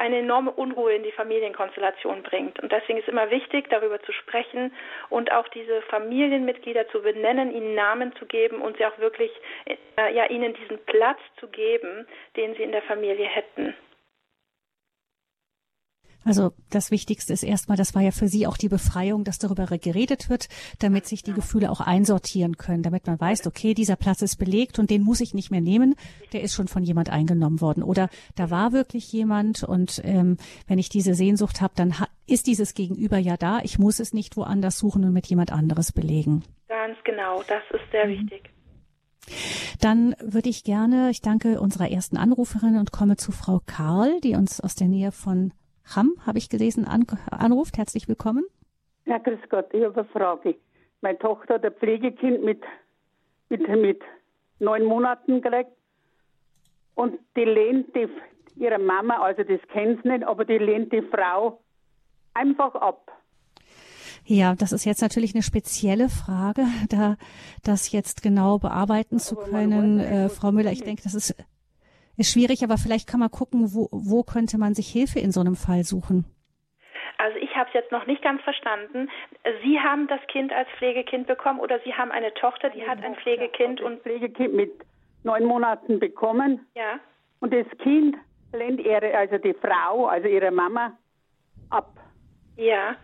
eine enorme Unruhe in die Familienkonstellation bringt. Und deswegen ist immer wichtig, darüber zu sprechen und auch diese Familienmitglieder zu benennen, ihnen Namen zu geben und sie auch wirklich, äh, ja, ihnen diesen Platz zu geben, den sie in der Familie hätten. Also das Wichtigste ist erstmal, das war ja für Sie auch die Befreiung, dass darüber geredet wird, damit sich die Gefühle auch einsortieren können, damit man weiß, okay, dieser Platz ist belegt und den muss ich nicht mehr nehmen, der ist schon von jemand eingenommen worden. Oder da war wirklich jemand und ähm, wenn ich diese Sehnsucht habe, dann ist dieses Gegenüber ja da. Ich muss es nicht woanders suchen und mit jemand anderes belegen. Ganz genau, das ist sehr mhm. wichtig. Dann würde ich gerne, ich danke unserer ersten Anruferin und komme zu Frau Karl, die uns aus der Nähe von Hamm, habe ich gelesen, an, anruft. Herzlich willkommen. Ja, grüß Gott, ich habe eine Frage. Meine Tochter hat ein Pflegekind mit, mit, mit neun Monaten gekriegt und die lehnt die, ihre Mama, also das kennt sie nicht, aber die lehnt die Frau einfach ab. Ja, das ist jetzt natürlich eine spezielle Frage, da das jetzt genau bearbeiten zu können. Äh, Frau Müller, ich denke, das ist ist schwierig, aber vielleicht kann man gucken, wo, wo könnte man sich Hilfe in so einem Fall suchen. Also ich habe es jetzt noch nicht ganz verstanden. Sie haben das Kind als Pflegekind bekommen oder Sie haben eine Tochter, die hat ein Pflegekind und Pflegekind mit neun Monaten bekommen. Ja. Und das Kind lehnt ihre, also die Frau, also ihre Mama, ab. Ja,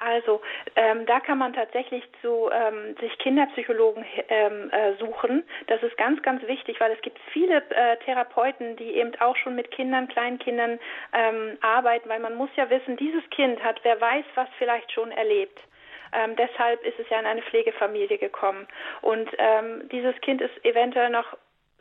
also ähm, da kann man tatsächlich zu ähm, sich Kinderpsychologen ähm, äh, suchen. Das ist ganz, ganz wichtig, weil es gibt viele äh, Therapeuten, die eben auch schon mit Kindern, Kleinkindern ähm, arbeiten, weil man muss ja wissen, dieses Kind hat, wer weiß, was vielleicht schon erlebt. Ähm, deshalb ist es ja in eine Pflegefamilie gekommen. Und ähm, dieses Kind ist eventuell noch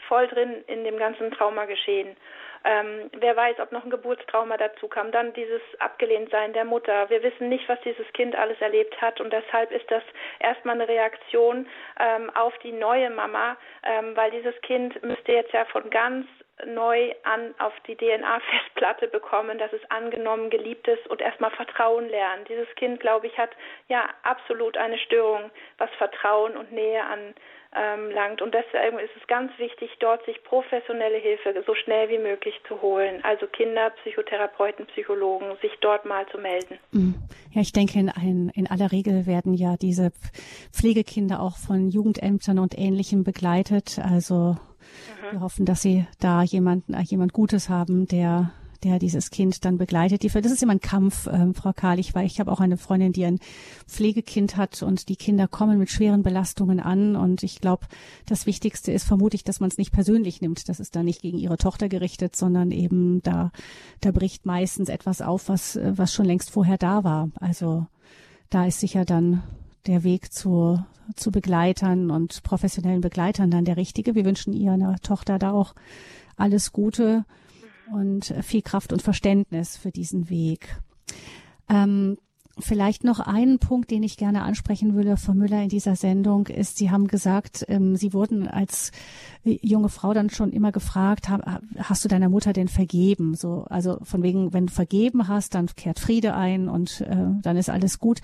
voll drin in dem ganzen Trauma geschehen. Ähm, wer weiß, ob noch ein Geburtstrauma dazu kam. Dann dieses Abgelehntsein der Mutter. Wir wissen nicht, was dieses Kind alles erlebt hat und deshalb ist das erstmal eine Reaktion ähm, auf die neue Mama, ähm, weil dieses Kind müsste jetzt ja von ganz neu an auf die DNA-Festplatte bekommen, dass es angenommen, geliebt ist und erstmal Vertrauen lernen. Dieses Kind, glaube ich, hat ja absolut eine Störung, was Vertrauen und Nähe an ähm, langt. Und deswegen ist es ganz wichtig, dort sich professionelle Hilfe so schnell wie möglich zu holen. Also Kinder, Psychotherapeuten, Psychologen, sich dort mal zu melden. Mhm. Ja, ich denke, in, ein, in aller Regel werden ja diese Pflegekinder auch von Jugendämtern und Ähnlichem begleitet. Also mhm. wir hoffen, dass sie da jemanden, äh, jemand Gutes haben, der der dieses Kind dann begleitet. Die, das ist immer ein Kampf, ähm, Frau Karlich, weil ich habe auch eine Freundin, die ein Pflegekind hat und die Kinder kommen mit schweren Belastungen an. Und ich glaube, das Wichtigste ist vermutlich, dass man es nicht persönlich nimmt. Das ist da nicht gegen ihre Tochter gerichtet, sondern eben da, da bricht meistens etwas auf, was, was schon längst vorher da war. Also da ist sicher dann der Weg zu, zu Begleitern und professionellen Begleitern dann der richtige. Wir wünschen Ihrer Tochter da auch alles Gute und viel Kraft und Verständnis für diesen Weg. Ähm, Vielleicht noch einen Punkt, den ich gerne ansprechen würde, Frau Müller, in dieser Sendung ist, Sie haben gesagt, ähm, Sie wurden als junge Frau dann schon immer gefragt, hast du deiner Mutter denn vergeben? So, also von wegen, wenn du vergeben hast, dann kehrt Friede ein und äh, dann ist alles gut.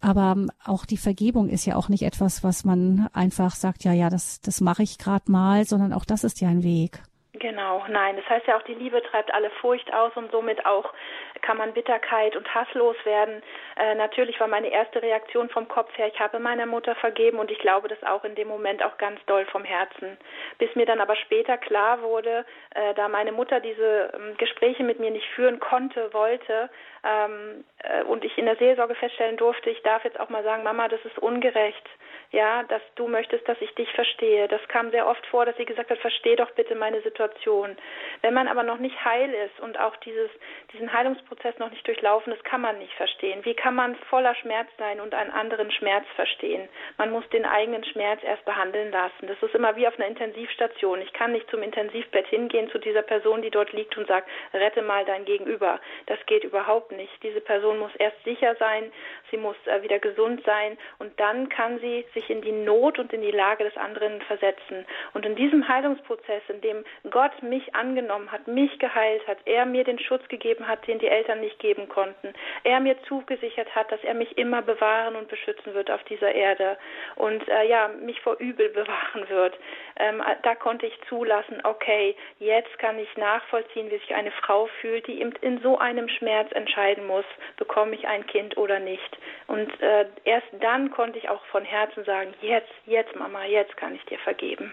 Aber ähm, auch die Vergebung ist ja auch nicht etwas, was man einfach sagt, ja, ja, das, das mache ich gerade mal, sondern auch das ist ja ein Weg. Genau, nein. Das heißt ja auch, die Liebe treibt alle Furcht aus und somit auch kann man Bitterkeit und Hass loswerden. Äh, natürlich war meine erste Reaktion vom Kopf her, ich habe meiner Mutter vergeben und ich glaube das auch in dem Moment auch ganz doll vom Herzen. Bis mir dann aber später klar wurde, äh, da meine Mutter diese ähm, Gespräche mit mir nicht führen konnte, wollte ähm, äh, und ich in der Seelsorge feststellen durfte, ich darf jetzt auch mal sagen, Mama, das ist ungerecht ja, dass du möchtest, dass ich dich verstehe. Das kam sehr oft vor, dass sie gesagt hat, versteh doch bitte meine Situation. Wenn man aber noch nicht heil ist und auch dieses, diesen Heilungsprozess noch nicht durchlaufen ist, kann man nicht verstehen. Wie kann man voller Schmerz sein und einen anderen Schmerz verstehen? Man muss den eigenen Schmerz erst behandeln lassen. Das ist immer wie auf einer Intensivstation. Ich kann nicht zum Intensivbett hingehen zu dieser Person, die dort liegt und sagt, rette mal dein Gegenüber. Das geht überhaupt nicht. Diese Person muss erst sicher sein, sie muss äh, wieder gesund sein und dann kann sie sich sich in die Not und in die Lage des anderen versetzen. Und in diesem Heilungsprozess, in dem Gott mich angenommen hat, mich geheilt hat, er mir den Schutz gegeben hat, den die Eltern nicht geben konnten, er mir zugesichert hat, dass er mich immer bewahren und beschützen wird auf dieser Erde und äh, ja, mich vor Übel bewahren wird, ähm, da konnte ich zulassen, okay, jetzt kann ich nachvollziehen, wie sich eine Frau fühlt, die eben in so einem Schmerz entscheiden muss, bekomme ich ein Kind oder nicht. Und äh, erst dann konnte ich auch von Herzen sagen, jetzt, jetzt Mama, jetzt kann ich dir vergeben.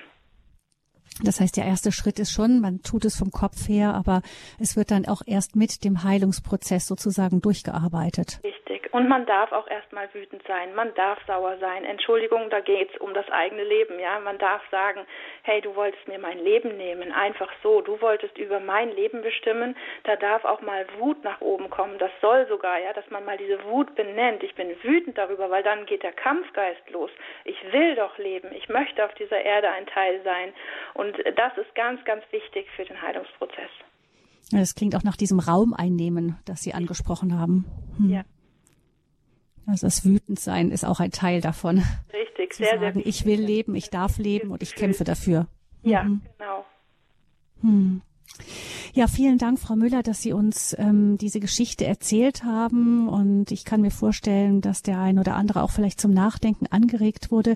Das heißt, der erste Schritt ist schon, man tut es vom Kopf her, aber es wird dann auch erst mit dem Heilungsprozess sozusagen durchgearbeitet. Richtig. Und man darf auch erstmal wütend sein, man darf sauer sein. Entschuldigung, da geht es um das eigene Leben, ja. Man darf sagen, hey, du wolltest mir mein Leben nehmen, einfach so, du wolltest über mein Leben bestimmen. Da darf auch mal Wut nach oben kommen. Das soll sogar, ja, dass man mal diese Wut benennt. Ich bin wütend darüber, weil dann geht der Kampfgeist los. Ich will doch leben, ich möchte auf dieser Erde ein Teil sein. Und das ist ganz, ganz wichtig für den Heilungsprozess. Das klingt auch nach diesem Raum einnehmen, das Sie angesprochen haben. Hm. Ja. Also das Wütendsein ist auch ein Teil davon. Richtig, sehr, sagen, sehr wichtig. Ich will leben, ich darf leben und ich kämpfe dafür. Ja, mhm. genau. Hm. Ja, vielen Dank, Frau Müller, dass Sie uns ähm, diese Geschichte erzählt haben. Und ich kann mir vorstellen, dass der ein oder andere auch vielleicht zum Nachdenken angeregt wurde.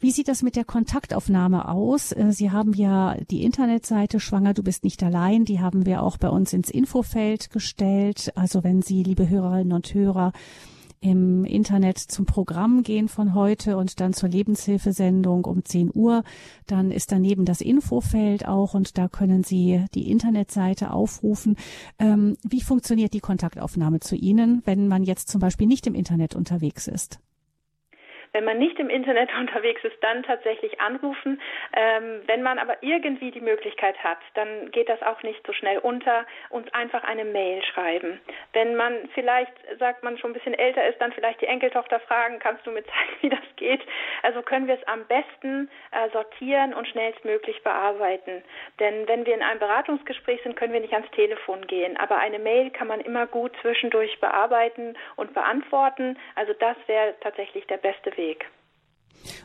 Wie sieht das mit der Kontaktaufnahme aus? Äh, Sie haben ja die Internetseite Schwanger, du bist nicht allein. Die haben wir auch bei uns ins Infofeld gestellt. Also wenn Sie, liebe Hörerinnen und Hörer, im Internet zum Programm gehen von heute und dann zur Lebenshilfesendung um 10 Uhr. Dann ist daneben das Infofeld auch und da können Sie die Internetseite aufrufen. Ähm, wie funktioniert die Kontaktaufnahme zu Ihnen, wenn man jetzt zum Beispiel nicht im Internet unterwegs ist? Wenn man nicht im Internet unterwegs ist, dann tatsächlich anrufen. Ähm, wenn man aber irgendwie die Möglichkeit hat, dann geht das auch nicht so schnell unter und einfach eine Mail schreiben. Wenn man vielleicht, sagt man schon ein bisschen älter ist, dann vielleicht die Enkeltochter fragen, kannst du mir zeigen, wie das geht? Also können wir es am besten äh, sortieren und schnellstmöglich bearbeiten. Denn wenn wir in einem Beratungsgespräch sind, können wir nicht ans Telefon gehen. Aber eine Mail kann man immer gut zwischendurch bearbeiten und beantworten. Also das wäre tatsächlich der beste Weg. Weg.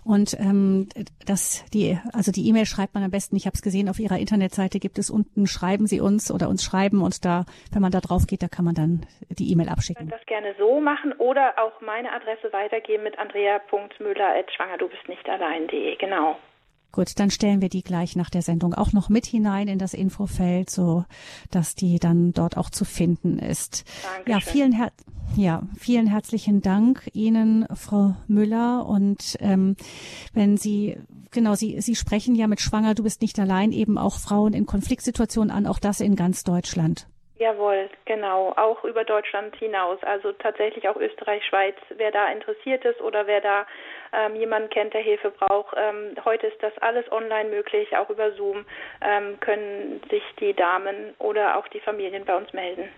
Und ähm, das, die, also die E-Mail schreibt man am besten. Ich habe es gesehen, auf Ihrer Internetseite gibt es unten, schreiben Sie uns oder uns schreiben und da, wenn man da drauf geht, da kann man dann die E-Mail abschicken. Ich das gerne so machen oder auch meine Adresse weitergeben mit andrea.müller.schwanger, du bist nicht allein.de, genau. Gut, dann stellen wir die gleich nach der Sendung auch noch mit hinein in das Infofeld, so dass die dann dort auch zu finden ist. Dankeschön. Ja, vielen Her ja, vielen herzlichen Dank Ihnen, Frau Müller. Und ähm, wenn Sie genau, Sie Sie sprechen ja mit Schwanger, du bist nicht allein, eben auch Frauen in Konfliktsituationen an, auch das in ganz Deutschland. Jawohl, genau, auch über Deutschland hinaus, also tatsächlich auch Österreich, Schweiz, wer da interessiert ist oder wer da ähm, jemanden kennt, der Hilfe braucht. Ähm, heute ist das alles online möglich, auch über Zoom ähm, können sich die Damen oder auch die Familien bei uns melden.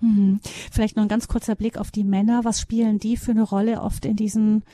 Hm. Vielleicht noch ein ganz kurzer Blick auf die Männer. Was spielen die für eine Rolle oft in diesen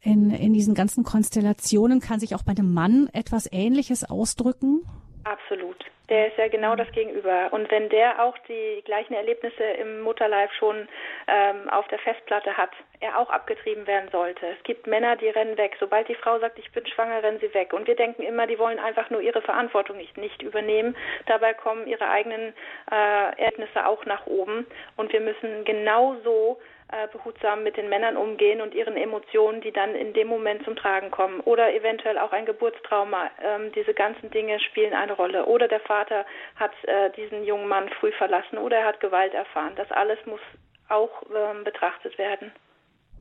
in, in diesen ganzen Konstellationen? Kann sich auch bei einem Mann etwas Ähnliches ausdrücken? Absolut. Der ist ja genau das Gegenüber. Und wenn der auch die gleichen Erlebnisse im Mutterleib schon ähm, auf der Festplatte hat, er auch abgetrieben werden sollte. Es gibt Männer, die rennen weg. Sobald die Frau sagt, ich bin schwanger, rennen sie weg. Und wir denken immer, die wollen einfach nur ihre Verantwortung nicht, nicht übernehmen. Dabei kommen ihre eigenen äh, Erlebnisse auch nach oben. Und wir müssen genauso behutsam mit den Männern umgehen und ihren Emotionen, die dann in dem Moment zum Tragen kommen. Oder eventuell auch ein Geburtstrauma. Ähm, diese ganzen Dinge spielen eine Rolle. Oder der Vater hat äh, diesen jungen Mann früh verlassen oder er hat Gewalt erfahren. Das alles muss auch ähm, betrachtet werden.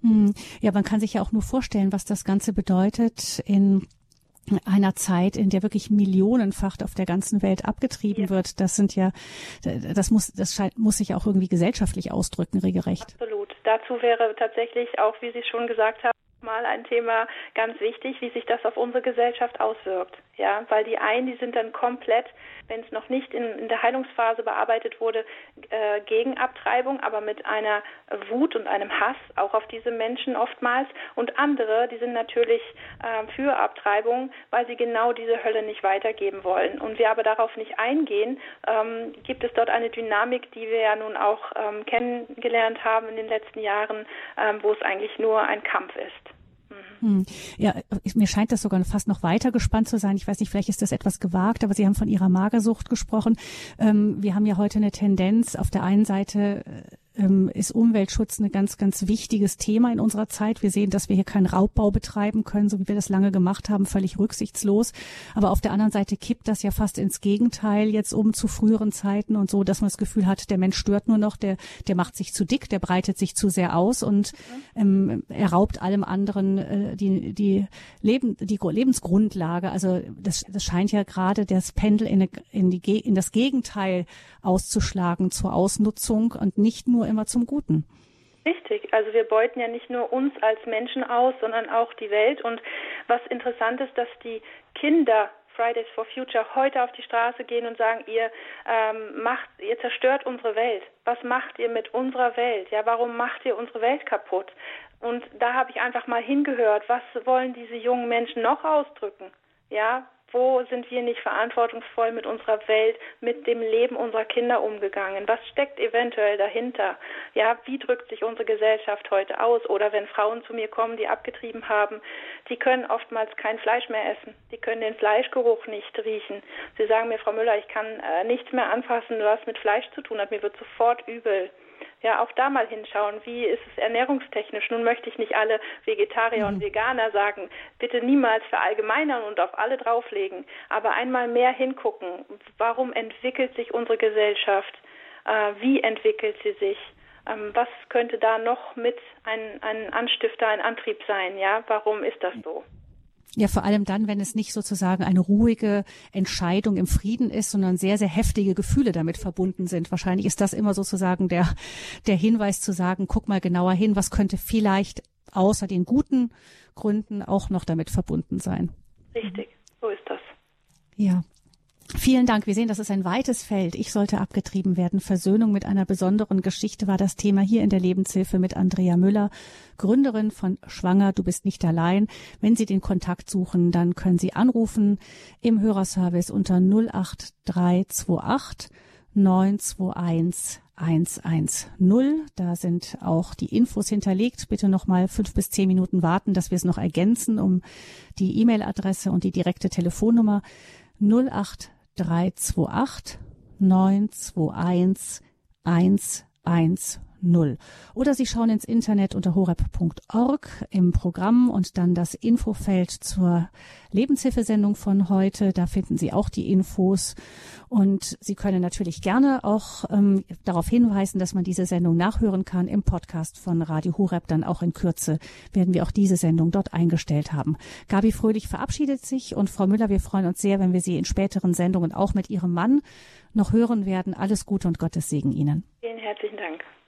Hm. Ja, man kann sich ja auch nur vorstellen, was das Ganze bedeutet in einer Zeit, in der wirklich millionenfach auf der ganzen Welt abgetrieben ja. wird. Das sind ja, das muss, das scheint, muss sich auch irgendwie gesellschaftlich ausdrücken, regelrecht. Absolut. Dazu wäre tatsächlich auch, wie Sie schon gesagt haben, mal ein Thema ganz wichtig, wie sich das auf unsere Gesellschaft auswirkt. Ja, weil die einen, die sind dann komplett, wenn es noch nicht in, in der Heilungsphase bearbeitet wurde, äh, gegen Abtreibung, aber mit einer Wut und einem Hass auch auf diese Menschen oftmals. Und andere, die sind natürlich äh, für Abtreibung, weil sie genau diese Hölle nicht weitergeben wollen. Und wir aber darauf nicht eingehen, ähm, gibt es dort eine Dynamik, die wir ja nun auch ähm, kennengelernt haben in den letzten Jahren, ähm, wo es eigentlich nur ein Kampf ist. Hm. Ja, mir scheint das sogar fast noch weiter gespannt zu sein. Ich weiß nicht, vielleicht ist das etwas gewagt, aber Sie haben von Ihrer Magersucht gesprochen. Ähm, wir haben ja heute eine Tendenz, auf der einen Seite äh, ähm, ist Umweltschutz ein ganz, ganz wichtiges Thema in unserer Zeit. Wir sehen, dass wir hier keinen Raubbau betreiben können, so wie wir das lange gemacht haben, völlig rücksichtslos. Aber auf der anderen Seite kippt das ja fast ins Gegenteil jetzt um zu früheren Zeiten und so, dass man das Gefühl hat, der Mensch stört nur noch, der, der macht sich zu dick, der breitet sich zu sehr aus und ähm, er raubt allem anderen äh, die, die, Leben, die Lebensgrundlage. Also das, das scheint ja gerade das Pendel in, in, die, in das Gegenteil auszuschlagen zur Ausnutzung und nicht nur immer zum Guten. Richtig, also wir beuten ja nicht nur uns als Menschen aus, sondern auch die Welt. Und was interessant ist, dass die Kinder Fridays for Future heute auf die Straße gehen und sagen, ihr ähm, macht, ihr zerstört unsere Welt. Was macht ihr mit unserer Welt? Ja, warum macht ihr unsere Welt kaputt? Und da habe ich einfach mal hingehört, was wollen diese jungen Menschen noch ausdrücken? Ja, wo sind wir nicht verantwortungsvoll mit unserer Welt, mit dem Leben unserer Kinder umgegangen? Was steckt eventuell dahinter? Ja, wie drückt sich unsere Gesellschaft heute aus? Oder wenn Frauen zu mir kommen, die abgetrieben haben, die können oftmals kein Fleisch mehr essen. Die können den Fleischgeruch nicht riechen. Sie sagen mir, Frau Müller, ich kann äh, nichts mehr anfassen, was mit Fleisch zu tun hat. Mir wird sofort übel ja auch da mal hinschauen, wie ist es ernährungstechnisch. Nun möchte ich nicht alle Vegetarier mhm. und Veganer sagen, bitte niemals verallgemeinern und auf alle drauflegen, aber einmal mehr hingucken, warum entwickelt sich unsere Gesellschaft, äh, wie entwickelt sie sich, ähm, was könnte da noch mit ein, ein Anstifter, ein Antrieb sein, ja, warum ist das so? Ja, vor allem dann, wenn es nicht sozusagen eine ruhige Entscheidung im Frieden ist, sondern sehr, sehr heftige Gefühle damit verbunden sind. Wahrscheinlich ist das immer sozusagen der, der Hinweis zu sagen, guck mal genauer hin, was könnte vielleicht außer den guten Gründen auch noch damit verbunden sein. Richtig, so ist das. Ja. Vielen Dank. Wir sehen, das ist ein weites Feld. Ich sollte abgetrieben werden. Versöhnung mit einer besonderen Geschichte war das Thema hier in der Lebenshilfe mit Andrea Müller, Gründerin von Schwanger, du bist nicht allein. Wenn Sie den Kontakt suchen, dann können Sie anrufen im Hörerservice unter 08328 921 110. Da sind auch die Infos hinterlegt. Bitte noch mal fünf bis zehn Minuten warten, dass wir es noch ergänzen um die E-Mail-Adresse und die direkte Telefonnummer 08 328 921 110. Oder Sie schauen ins Internet unter horeb.org im Programm und dann das Infofeld zur Lebenshilfesendung von heute. Da finden Sie auch die Infos. Und Sie können natürlich gerne auch ähm, darauf hinweisen, dass man diese Sendung nachhören kann im Podcast von Radio Horeb. Dann auch in Kürze werden wir auch diese Sendung dort eingestellt haben. Gabi Fröhlich verabschiedet sich und Frau Müller, wir freuen uns sehr, wenn wir Sie in späteren Sendungen auch mit Ihrem Mann noch hören werden. Alles Gute und Gottes Segen Ihnen. Vielen herzlichen Dank.